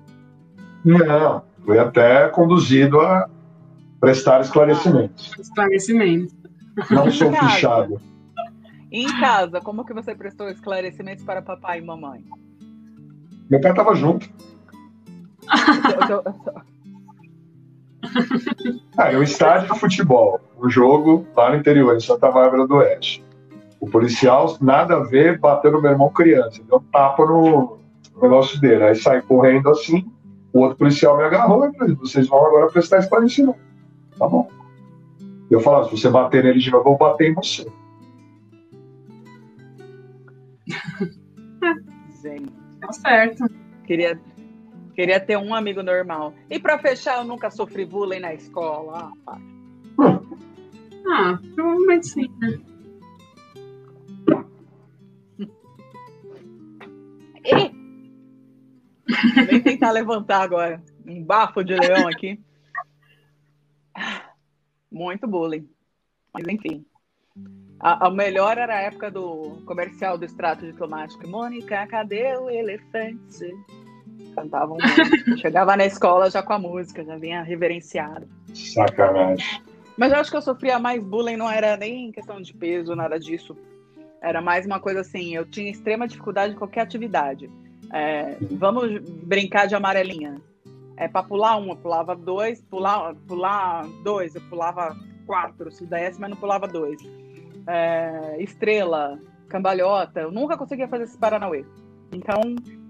Não, foi até conduzido a prestar esclarecimentos. Esclarecimento. Não sou Cara. fichado. E em casa, como que você prestou esclarecimentos para papai e mamãe? Meu pai tava junto. Ah, é um estádio de futebol, um jogo lá no interior, em Santa Bárbara do Oeste. O policial, nada a ver, bateu no meu irmão criança, deu um tapa no, no negócio dele. Aí sai correndo assim, o outro policial me agarrou e falou: vocês vão agora prestar esclarecimento. Tá bom. Eu falava: se você bater nele de novo, eu vou bater em você. Gente, Tá certo. queria, queria ter um amigo normal. E para fechar, eu nunca sofri bullying na escola. Ah, para. Ah, provavelmente sim, né? Vou nem tentar levantar agora. Um bafo de leão aqui. Muito bullying. Mas enfim. A, a, melhor era a época do comercial do extrato diplomático. Mônica, cadê o elefante? Cantavam. Chegava na escola já com a música, já vinha reverenciado. Sacanagem. Mas eu acho que eu sofria mais bullying, não era nem questão de peso, nada disso. Era mais uma coisa assim, eu tinha extrema dificuldade em qualquer atividade. É, vamos brincar de amarelinha. É para pular um, eu pulava dois, pular, pular dois, eu pulava quatro, se desse, mas não pulava dois. É, estrela, cambalhota, eu nunca conseguia fazer esse Paranauê. Então,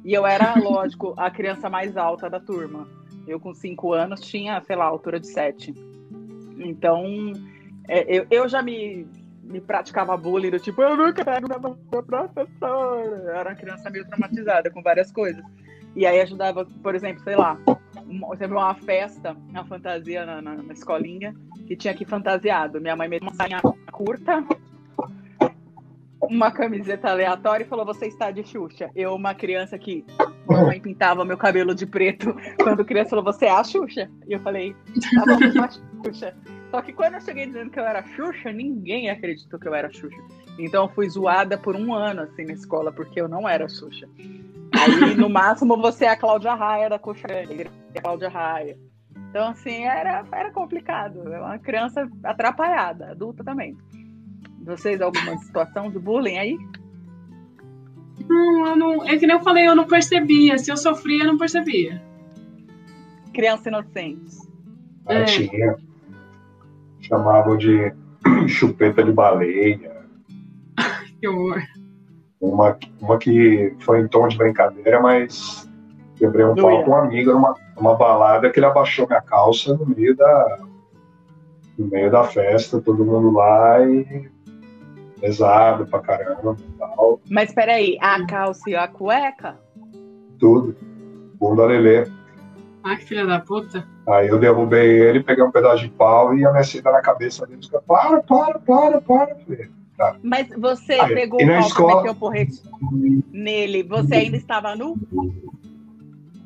e eu era, lógico, a criança mais alta da turma. Eu, com cinco anos, tinha, sei lá, altura de sete. Então, é, eu, eu já me, me praticava bullying, do tipo, eu nunca pego na mão da professora. Eu era uma criança meio traumatizada com várias coisas. E aí ajudava, por exemplo, sei lá, teve uma festa, uma fantasia na, na, na escolinha, que tinha que fantasiado. Minha mãe me deu uma sainha curta, uma camiseta aleatória e falou: Você está de Xuxa. Eu, uma criança que mamãe pintava meu cabelo de preto, quando criança falou: Você é a Xuxa? E eu falei: Tá bom, eu a Xuxa. Só que quando eu cheguei dizendo que eu era Xuxa, ninguém acreditou que eu era Xuxa. Então eu fui zoada por um ano assim na escola, porque eu não era Xuxa. Aí, no máximo, você é a Cláudia Raia da Coxa Grande, a Cláudia Raia. Então, assim, era, era complicado. É uma criança atrapalhada, adulta também. Vocês, alguma situação de bullying aí? Não, eu não. É que nem eu falei, eu não percebia. Se eu sofria, eu não percebia. Criança inocente. É. Tinha. Chamavam de chupeta de baleia. que horror. Uma, uma que foi em tom de brincadeira, mas quebrei um pau com um amigo numa, numa balada que ele abaixou minha calça no meio da no meio da festa, todo mundo lá e pesado pra caramba e tal. Mas peraí, a calça e a cueca? Tudo. Bunda lelê. Ai, que filha da puta. Aí eu derrubei ele, peguei um pedaço de pau e amecei na cabeça dele. Para, para, para, para, filho. Tá. Mas você Aí, pegou o pau escola... e meteu porrete nele. Você ainda estava nu?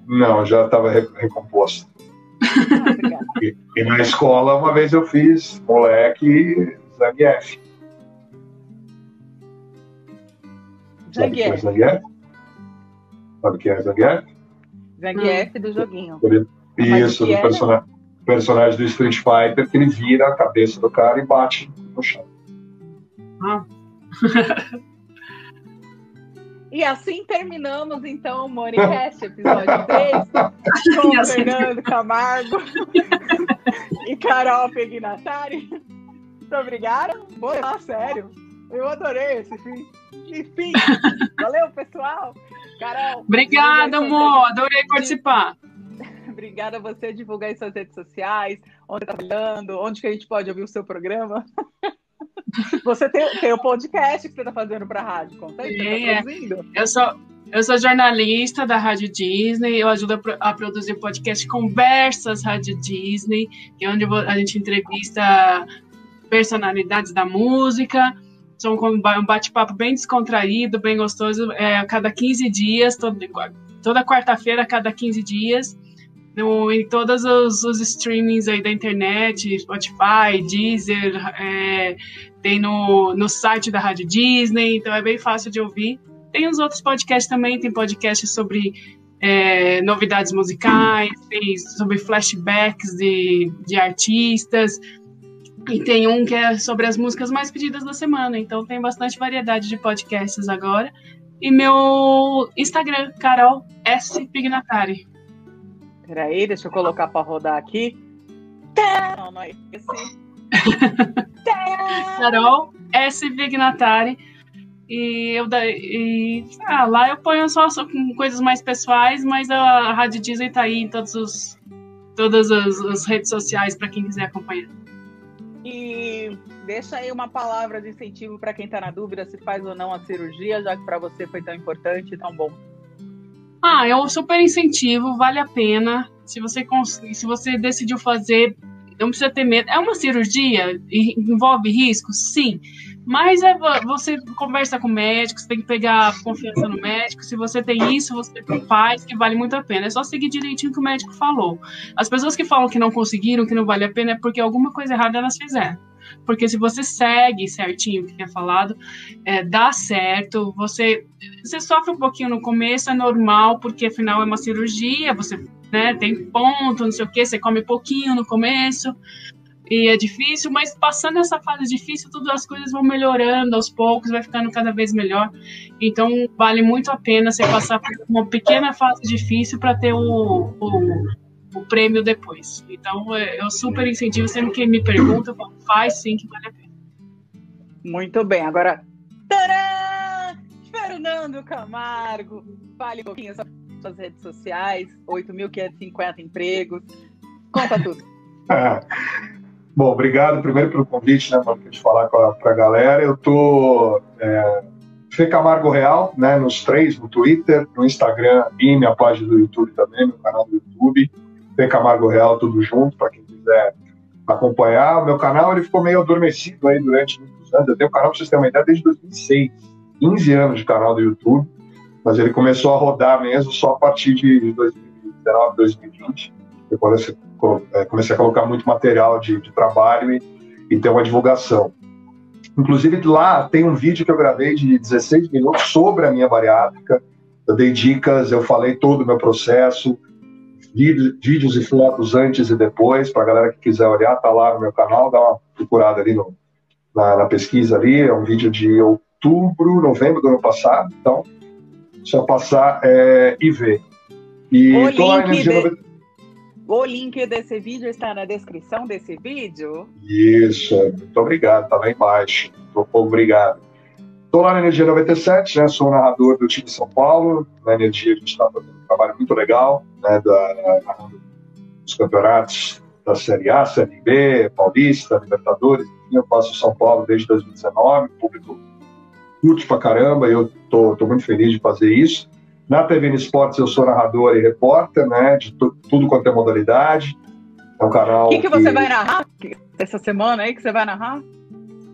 Não, já estava recomposto. Ah, e, e, na escola, uma vez eu fiz moleque Zangief. Zangief. Zangief? Sabe o que é Zangief? Zangief do joguinho. Isso, do é? personagem, personagem do Street Fighter, que ele vira a cabeça do cara e bate no chão. Ah. E assim terminamos, então, o Monicast, episódio 3, com assim... Fernando Camargo e Carol Pegnatari. Muito obrigada. Vou falar sério. Eu adorei esse fim. Enfim, valeu, pessoal. Carol. Obrigada, amor. Adorei participar. Obrigada a você divulgar em suas redes sociais, onde está trabalhando, onde que a gente pode ouvir o seu programa. Você tem, tem o podcast que você está fazendo para a rádio, conta aí, é, tá Eu sou, eu sou jornalista da Rádio Disney, eu ajudo a, produzir o podcast Conversas Rádio Disney, que é onde a gente entrevista personalidades da música. São um bate-papo bem descontraído, bem gostoso, é, a cada 15 dias, todo, toda quarta-feira, a cada 15 dias no, em todos os, os, streamings aí da internet, Spotify, Deezer, é, tem no, no site da Rádio Disney, então é bem fácil de ouvir. Tem os outros podcasts também, tem podcasts sobre é, novidades musicais, tem sobre flashbacks de, de artistas, e tem um que é sobre as músicas mais pedidas da semana, então tem bastante variedade de podcasts agora. E meu Instagram, Carol S. Pignatari. Peraí, deixa eu colocar para rodar aqui. Não, não é esse. Carol S. Vignatari. E, eu, e ah, lá eu ponho só, só com coisas mais pessoais, mas a Rádio Disney tá aí em todos os, todas as, as redes sociais para quem quiser acompanhar. E deixa aí uma palavra de incentivo para quem está na dúvida se faz ou não a cirurgia, já que para você foi tão importante e tão bom. Ah, é um super incentivo, vale a pena. Se você, se você decidiu fazer, não precisa ter medo. É uma cirurgia? Envolve risco? Sim. Mas é, você conversa com o médico, você tem que pegar confiança no médico. Se você tem isso, você faz, que vale muito a pena. É só seguir direitinho o que o médico falou. As pessoas que falam que não conseguiram, que não vale a pena, é porque alguma coisa errada elas fizeram. Porque se você segue certinho o que é falado, é, dá certo. Você, você sofre um pouquinho no começo, é normal, porque afinal é uma cirurgia, você né, tem ponto, não sei o que, você come pouquinho no começo e é difícil, mas passando essa fase difícil, tudo as coisas vão melhorando aos poucos, vai ficando cada vez melhor. Então vale muito a pena você passar por uma pequena fase difícil para ter o, o, o, prêmio depois. Então é, eu super incentivo, sempre que me pergunta, eu falo, faz sim que vale a pena. Muito bem, agora. Tcharam! Fernando Camargo, fale um pouquinho sobre suas redes sociais, 8.550 empregos, conta tudo. Bom, obrigado primeiro pelo convite, né, para de falar com a, galera. Eu tô é, Fê Camargo Real, né, nos três, no Twitter, no Instagram e minha página do YouTube também, meu canal do YouTube. Fê Camargo Real, tudo junto, para quem quiser acompanhar. O meu canal ele ficou meio adormecido aí durante muitos anos. Eu tenho um canal, para vocês terem uma ideia, desde 2006. 15 anos de canal do YouTube, mas ele começou a rodar mesmo só a partir de 2019, 2020, depois é, comecei a colocar muito material de, de trabalho e, e ter uma divulgação. Inclusive, lá tem um vídeo que eu gravei de 16 minutos sobre a minha bariátrica. Eu dei dicas, eu falei todo o meu processo, vídeos e fotos antes e depois, para a galera que quiser olhar, tá lá no meu canal, dá uma procurada ali no, na, na, pesquisa ali. É um vídeo de outubro, novembro do ano passado. Então, só passar é, e ver. E o em de... O link desse vídeo está na descrição desse vídeo. Isso, muito obrigado, tá lá embaixo. Obrigado. Estou lá na Energia 97, né? Sou narrador do time São Paulo. Na Energia a gente está fazendo um trabalho muito legal, né? Da, dos campeonatos da Série A, Série B, Paulista, Libertadores. Eu faço São Paulo desde 2019. O público curte pra caramba. Eu tô, tô muito feliz de fazer isso. Na TVN Esportes eu sou narrador e repórter, né? De tudo quanto é modalidade. É um canal. O que, que você vai narrar essa semana aí que você vai narrar?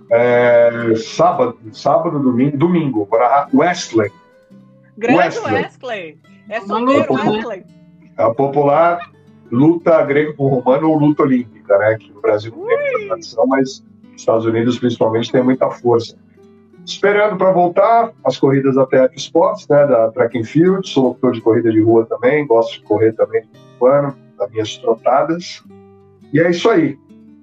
É, sábado, sábado, domingo, domingo, vou narrar Wrestling. Grande. Wrestling. É Wrestling. É a popular luta grego com romano ou luta olímpica, né? Que no Brasil não tem muita tradição, mas nos Estados Unidos principalmente tem muita força esperando para voltar as corridas da TF Sports, né, da Track and Field, sou locutor de corrida de rua também, gosto de correr também do ano, das minhas trotadas. E é isso aí.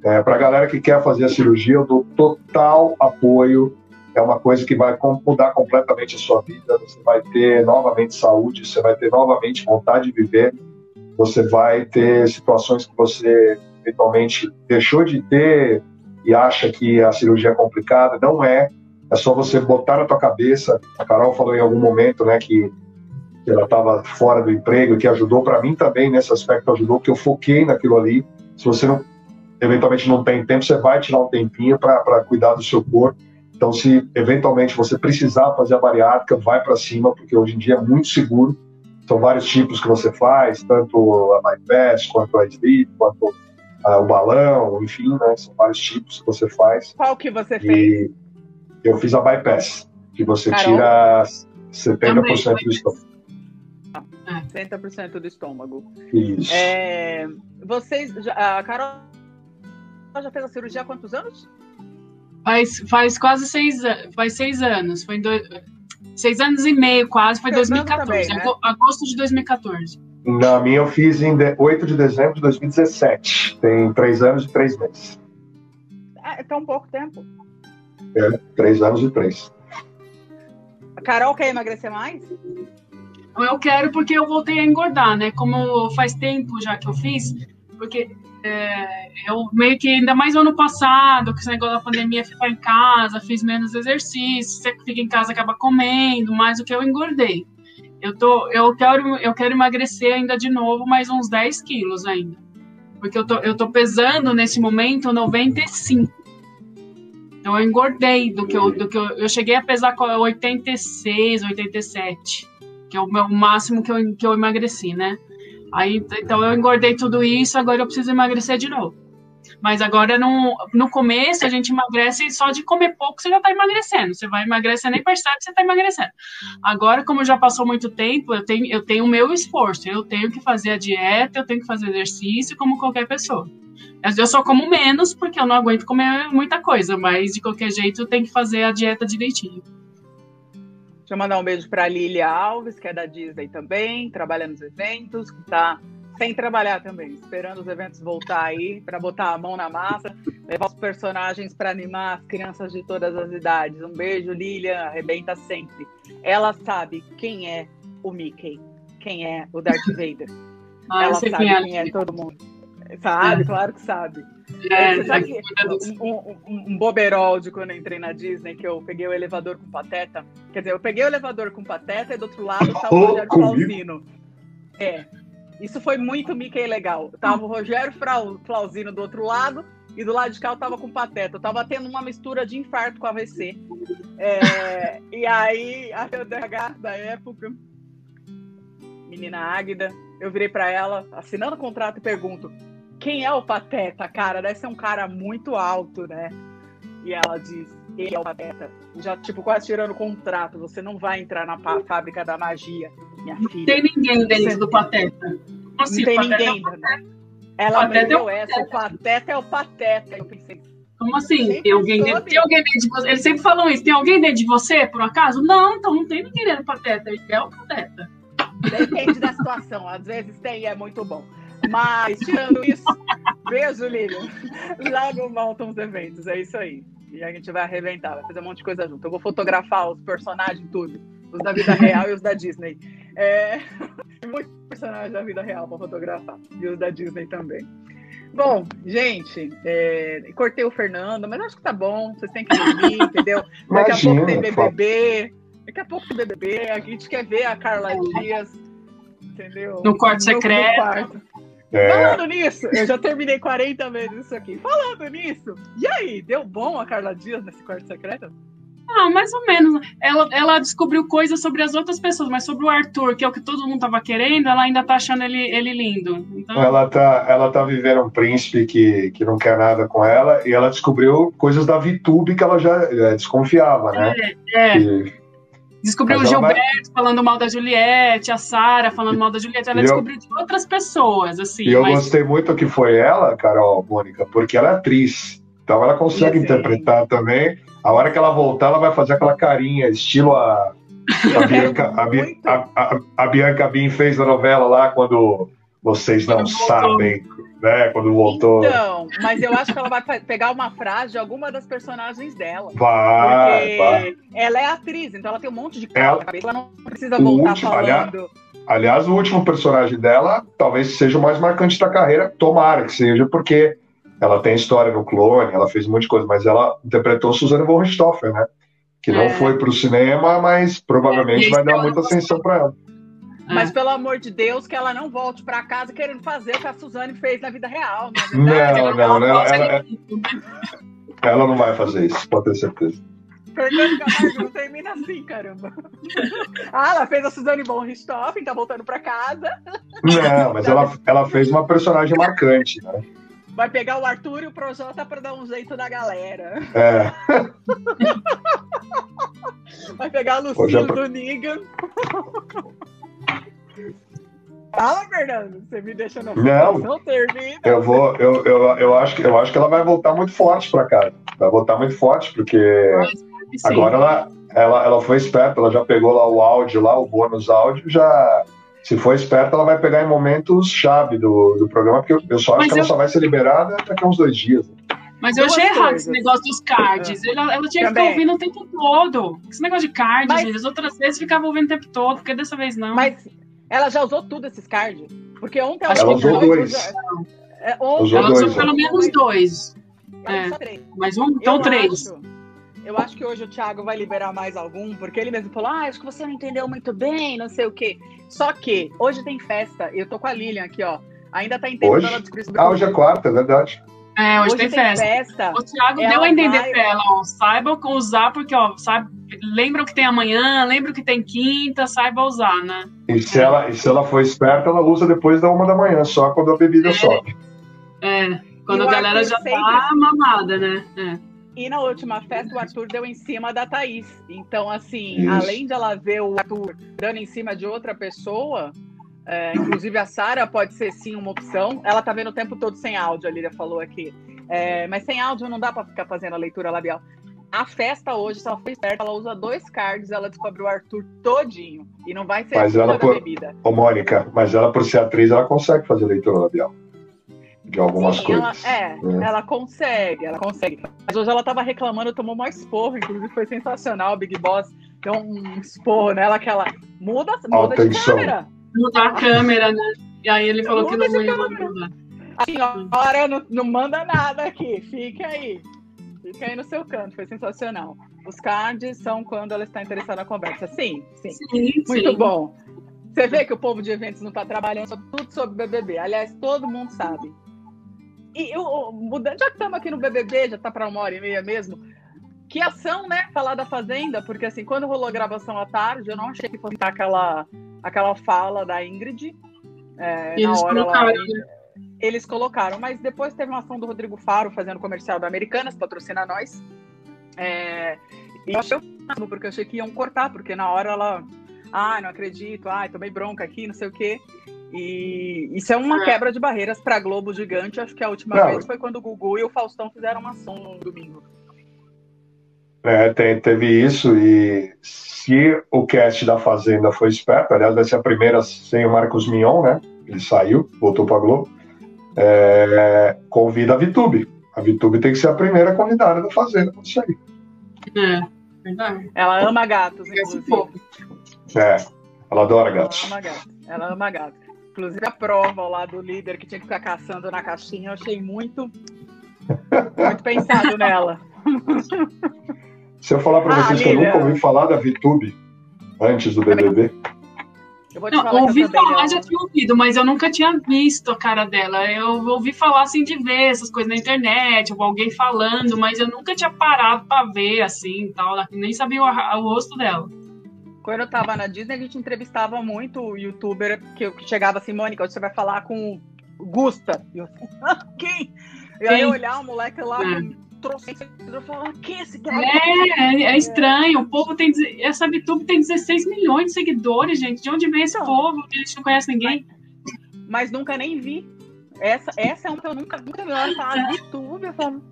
É, para a galera que quer fazer a cirurgia, eu dou total apoio. É uma coisa que vai mudar completamente a sua vida. Você vai ter novamente saúde, você vai ter novamente vontade de viver. Você vai ter situações que você eventualmente deixou de ter e acha que a cirurgia é complicada. Não é é só você botar na tua cabeça. A Carol falou em algum momento, né, que, que ela estava fora do emprego, que ajudou para mim também nesse aspecto, ajudou que eu foquei naquilo ali. Se você não, eventualmente não tem tempo, você vai tirar um tempinho para cuidar do seu corpo. Então, se eventualmente você precisar fazer a bariátrica, vai para cima, porque hoje em dia é muito seguro. São vários tipos que você faz, tanto a bypass, quanto a sleep, quanto o balão, enfim, né? São vários tipos que você faz. Qual que você e, fez? Eu fiz a bypass, que você Carol. tira 70% do estômago. 70% ah, do estômago. Isso. É, vocês, a Carol já fez a cirurgia há quantos anos? Faz, faz quase seis, faz seis anos. Foi em dois, seis anos e meio, quase. Foi em 2014. Também, né? Agosto de 2014. Na minha eu fiz em 8 de dezembro de 2017. Tem três anos e três meses. É, tão pouco tempo. É, três anos e três. A Carol quer emagrecer mais? Eu quero porque eu voltei a engordar, né? Como faz tempo já que eu fiz, porque é, eu meio que, ainda mais no ano passado, que esse negócio da pandemia, ficar em casa, fiz menos exercício, você fica em casa acaba comendo, mais do que eu engordei. Eu, tô, eu, quero, eu quero emagrecer ainda de novo mais uns 10 quilos ainda. Porque eu tô, eu tô pesando nesse momento 95. Então eu engordei do que eu, do que eu, eu cheguei a pesar 86, 87, que é o meu máximo que eu, que eu emagreci, né? Aí, então eu engordei tudo isso, agora eu preciso emagrecer de novo. Mas agora, no, no começo, a gente emagrece só de comer pouco, você já tá emagrecendo. Você vai emagrecer, nem percebe que você tá emagrecendo. Agora, como já passou muito tempo, eu tenho, eu tenho o meu esforço. Eu tenho que fazer a dieta, eu tenho que fazer exercício, como qualquer pessoa. Eu só como menos, porque eu não aguento comer muita coisa, mas de qualquer jeito tenho que fazer a dieta direitinho. Deixa eu mandar um beijo para Lilia Alves, que é da Disney também, trabalha nos eventos, que está sem trabalhar também, esperando os eventos voltar aí para botar a mão na massa, levar os personagens para animar as crianças de todas as idades. Um beijo, Lilian, arrebenta sempre. Ela sabe quem é o Mickey, quem é o Darth Vader. Ah, Ela sabe quem é. quem é todo mundo. Sabe, claro que sabe. É, Você sabe que um, um, um boberol de quando eu entrei na Disney, que eu peguei o elevador com pateta. Quer dizer, eu peguei o elevador com pateta e do outro lado tava o Rogério? Flauzino. É. Isso foi muito Mickey legal. Tava o Rogério Frau- Flauzino do outro lado e do lado de cá eu tava com pateta. Eu tava tendo uma mistura de infarto com AVC. É, e aí, a DH da época, menina Águida, eu virei pra ela, assinando o contrato e pergunto: quem é o Pateta, cara? Deve ser um cara muito alto, né? E ela diz: ele é o Pateta. Já, tipo, quase tirando o contrato. Você não vai entrar na fábrica da magia, minha Não filha. tem ninguém dentro do Pateta. Como Não assim? tem é ninguém. o Pateta? Ela Pateta me é essa. O Pateta é o Pateta. Eu pensei, Como assim? Tem alguém, dentro, tem alguém dentro de você? Eles sempre falam isso. Tem alguém dentro de você, por acaso? Não, então não tem ninguém dentro do Pateta. Ele é o Pateta. Depende da situação. Às vezes tem e é muito bom. Mas, tirando isso, beijo, Lilian. Logo montam os eventos, é isso aí. E a gente vai arrebentar, vai fazer um monte de coisa junto. Eu vou fotografar os personagens, tudo. Os da vida real e os da Disney. É... Muitos personagens da vida real para fotografar. E os da Disney também. Bom, gente, é, cortei o Fernando, mas acho que tá bom. Vocês têm que dormir, entendeu? Daqui a pouco tem. BBB. Daqui a pouco tem BBB. A gente quer ver a Carla Dias, entendeu? No quarto No- no secreto. quarto. É, Falando nisso, eu já terminei 40 vezes isso aqui. Falando nisso, e aí, deu bom a Carla Dias nesse quarto secreto? Ah, mais ou menos. Ela, ela descobriu coisas sobre as outras pessoas, mas sobre o Arthur, que é o que todo mundo tava querendo, ela ainda tá achando ele, ele lindo. Então, ela tá, ela tá vivendo um príncipe que, que não quer nada com ela e ela descobriu coisas da VTube que ela já é, desconfiava, né? é, E- descobriu o ela vai- Gilberto falando mal da Juliette, a Sara falando mal da Juliette. Ela eu- descobriu de outras pessoas, assim. E eu mas gostei muito que foi ela, Carol, Mônica, porque ela é atriz. Então ela consegue interpretar também. A hora que ela voltar, ela vai fazer aquela carinha, estilo a, a, Bianca, a, Bi- a, a, a Bianca Bin fez na novela lá quando vocês não sabem, né? Quando voltou. Então, mas eu acho que ela vai pe- pegar uma frase de alguma das personagens dela. vai, Porque vai. ela é atriz, então ela tem um monte de cara Ela- na cabeça, ela não precisa voltar último, falando. Aliás, o último personagem dela talvez seja o mais marcante da carreira. Tomara que seja, porque ela tem história no clone, ela fez um monte de coisa, mas ela interpretou Suzane von Richthofen, né? Que não É. foi para o cinema, mas provavelmente É, vai dar muita atenção para ela. É. Mas pelo amor de Deus, que ela não volte pra casa querendo fazer o que a Suzane fez na vida real. Na Não, verdade, não, ela não, gosta ela- de- Ela não vai fazer isso, pode ter certeza. Fernando Camargo não termina assim, caramba. Ah, ela fez a Suzane von Richthofen, tá voltando pra casa. Não, mas ela, ela fez uma personagem marcante, né? Vai pegar o Arthur e o Projota pra dar um jeito da galera. É, Vai pegar a Lucille é pra- do Negan. Fala, Fernando. Você me deixa no Não. Não termina. eu vou, eu, eu, eu, acho que, eu acho que ela vai voltar muito forte para casa. Vai voltar muito forte, porque. Agora ela, ela, ela foi esperta, ela já pegou lá o áudio, lá, o bônus áudio, já. Se for esperta, ela vai pegar em momentos chave do, do programa, porque eu, só acho Mas que ela eu- só vai ser liberada daqui a uns dois dias. Mas eu Duas achei errado esse negócio dos cards. Ela, ela tinha que Também. ficar ouvindo o tempo todo. Esse negócio de card, Mas- gente. As outras vezes ficava ouvindo o tempo todo, porque dessa vez não. Mas ela já usou tudo esses cards. Porque ontem Acho Ela que usou dois. É, ontem Usou ela dois, usou pelo menos dois. Ela É. três. Mas um, então eu três. Acho, eu acho que hoje o Thiago vai liberar mais algum, porque ele mesmo falou: ah, acho que você não entendeu muito bem, não sei o quê. Só que hoje tem festa, eu tô com a Lilian aqui, ó. Ainda tá entendendo Hoje? ela discutir sobre Ah, hoje é quarta, é verdade. É, hoje, tem festa. festa. O Thiago Ela deu a entender vai- pra ela, ó, saiba usar, porque, ó, sabe, lembram que tem amanhã, lembram que tem quinta, saiba usar, né? E se, ela, e se ela for esperta, ela usa depois da uma da manhã, só quando a bebida É. sobe. É, Quando a galera já sempre... tá mamada, né? É. E na última festa, o Arthur deu em cima da Thaís. Então, assim, Isso. além de ela ver o Arthur dando em cima de outra pessoa, é, inclusive a Sara pode ser sim uma opção. Ela tá vendo o tempo todo sem áudio, a Lília falou aqui. É, mas sem áudio não dá para ficar fazendo a leitura labial. A festa hoje, se ela foi esperta, ela usa dois cards, ela descobre o Arthur todinho. E não vai ser mas ela por... bebida. Ô, Mônica, mas ela, por ser atriz, ela consegue fazer leitura labial de algumas Sim, coisas. Ela, é, é, ela consegue, ela consegue. Mas hoje ela tava reclamando, tomou mais esporro, inclusive foi sensacional, o Big Boss deu um esporro nela que ela muda, muda de câmera. Muda a câmera, né? E aí ele falou muda que não ia mudar. A senhora não, não manda nada aqui, fique aí. Fica aí no seu canto, foi sensacional. Os cards são quando ela está interessada na conversa. Sim, sim. sim Muito sim. bom. Você vê que o povo de eventos não está trabalhando tudo sobre BBB. Aliás, todo mundo sabe. E eu, mudando, já estamos aqui no BBB, já está para uma hora e meia mesmo. Que ação, né? Falar da Fazenda, porque assim, quando rolou a gravação à tarde, eu não achei que fosse aquela, aquela fala da Ingrid. É, eles, hora, colocaram, ela, né? eles colocaram, mas depois teve uma ação do Rodrigo Faro fazendo comercial da Americanas, patrocina nós. É, e eu achei porque eu achei que iam cortar, porque na hora ela. Ah, não acredito, ai, tomei bronca aqui, não sei o quê. E isso é uma é. quebra de barreiras para Globo gigante. Acho que a última Não. vez foi quando o Gugu e o Faustão fizeram uma ação no domingo. É, tem, teve isso, e se o cast da Fazenda foi esperto, aliás, vai ser a primeira sem o Marcos Mion, né? Ele saiu, voltou para Globo. É, convida a Vitube. A Vitube tem que ser a primeira convidada da Fazenda para sair. É, verdade. Ela ama gatos, inclusive. É, ela adora gatos. Ela ama gatos. Ela ama gatos. Inclusive a prova lá do líder que tinha que ficar caçando na caixinha, eu achei muito, muito pensado nela. Se eu falar para ah, vocês que eu nunca ouvi falar da VTube antes do BBB. Eu vou te não, falar ouvi falar, já tinha ouvido, mas eu nunca tinha visto a cara dela. Eu ouvi falar assim de ver essas coisas na internet, ou alguém falando, mas eu nunca tinha parado para ver assim tal, nem sabia o, o rosto dela. Quando eu tava na Disney, a gente entrevistava muito o youtuber que, que chegava assim, Mônica, você vai falar com Gusta. E eu assim, quem? E aí eu olhar o moleque lá, é. Trouxe quem é esse cara? É, é estranho. O povo tem. Essa VTube tem 16 milhões de seguidores, gente. De onde vem esse povo? A gente não conhece ninguém. Mas, mas nunca nem vi. Essa, essa é uma que eu nunca, nunca vi. Ela fala VTube, eu falo.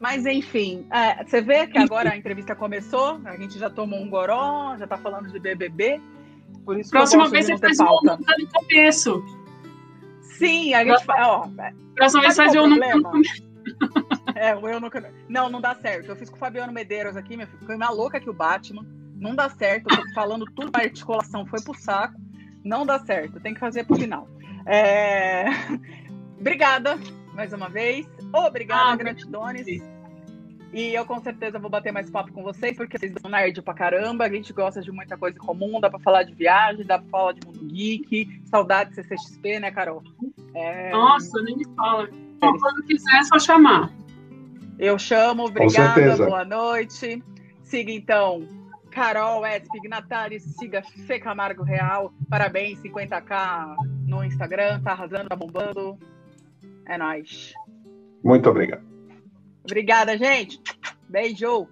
Mas enfim, é, você vê que agora a entrevista começou, a gente já tomou um goró, já tá falando de BBB. Por isso Próxima vez você faz pauta. um no começo. Sim, a gente faz. Ó, Próxima vez faz o eu no começo. É, o eu nunca. Não, não dá certo. Eu fiz com o Fabiano Medeiros aqui, minha filha. Foi uma louca que o Batman. Não dá certo. Eu tô falando tudo, a articulação foi pro saco. Não dá certo. Tem que fazer pro final. É... Obrigada mais uma vez. Obrigada, ah, gratidões. E eu com certeza vou bater mais papo com vocês, porque vocês são nerd pra caramba, a gente gosta de muita coisa em comum, dá pra falar de viagem, dá pra falar de mundo geek, saudade de CCXP, né, Carol? É... Nossa, nem me fala. Bom, quando quiser, é só chamar. Eu chamo, obrigada, boa noite. Siga então Carol Edson Ignatari, siga Fê Camargo Real, parabéns, 50k no Instagram, tá arrasando, tá bombando. É nóis. Muito obrigado. Obrigada, gente. Beijo.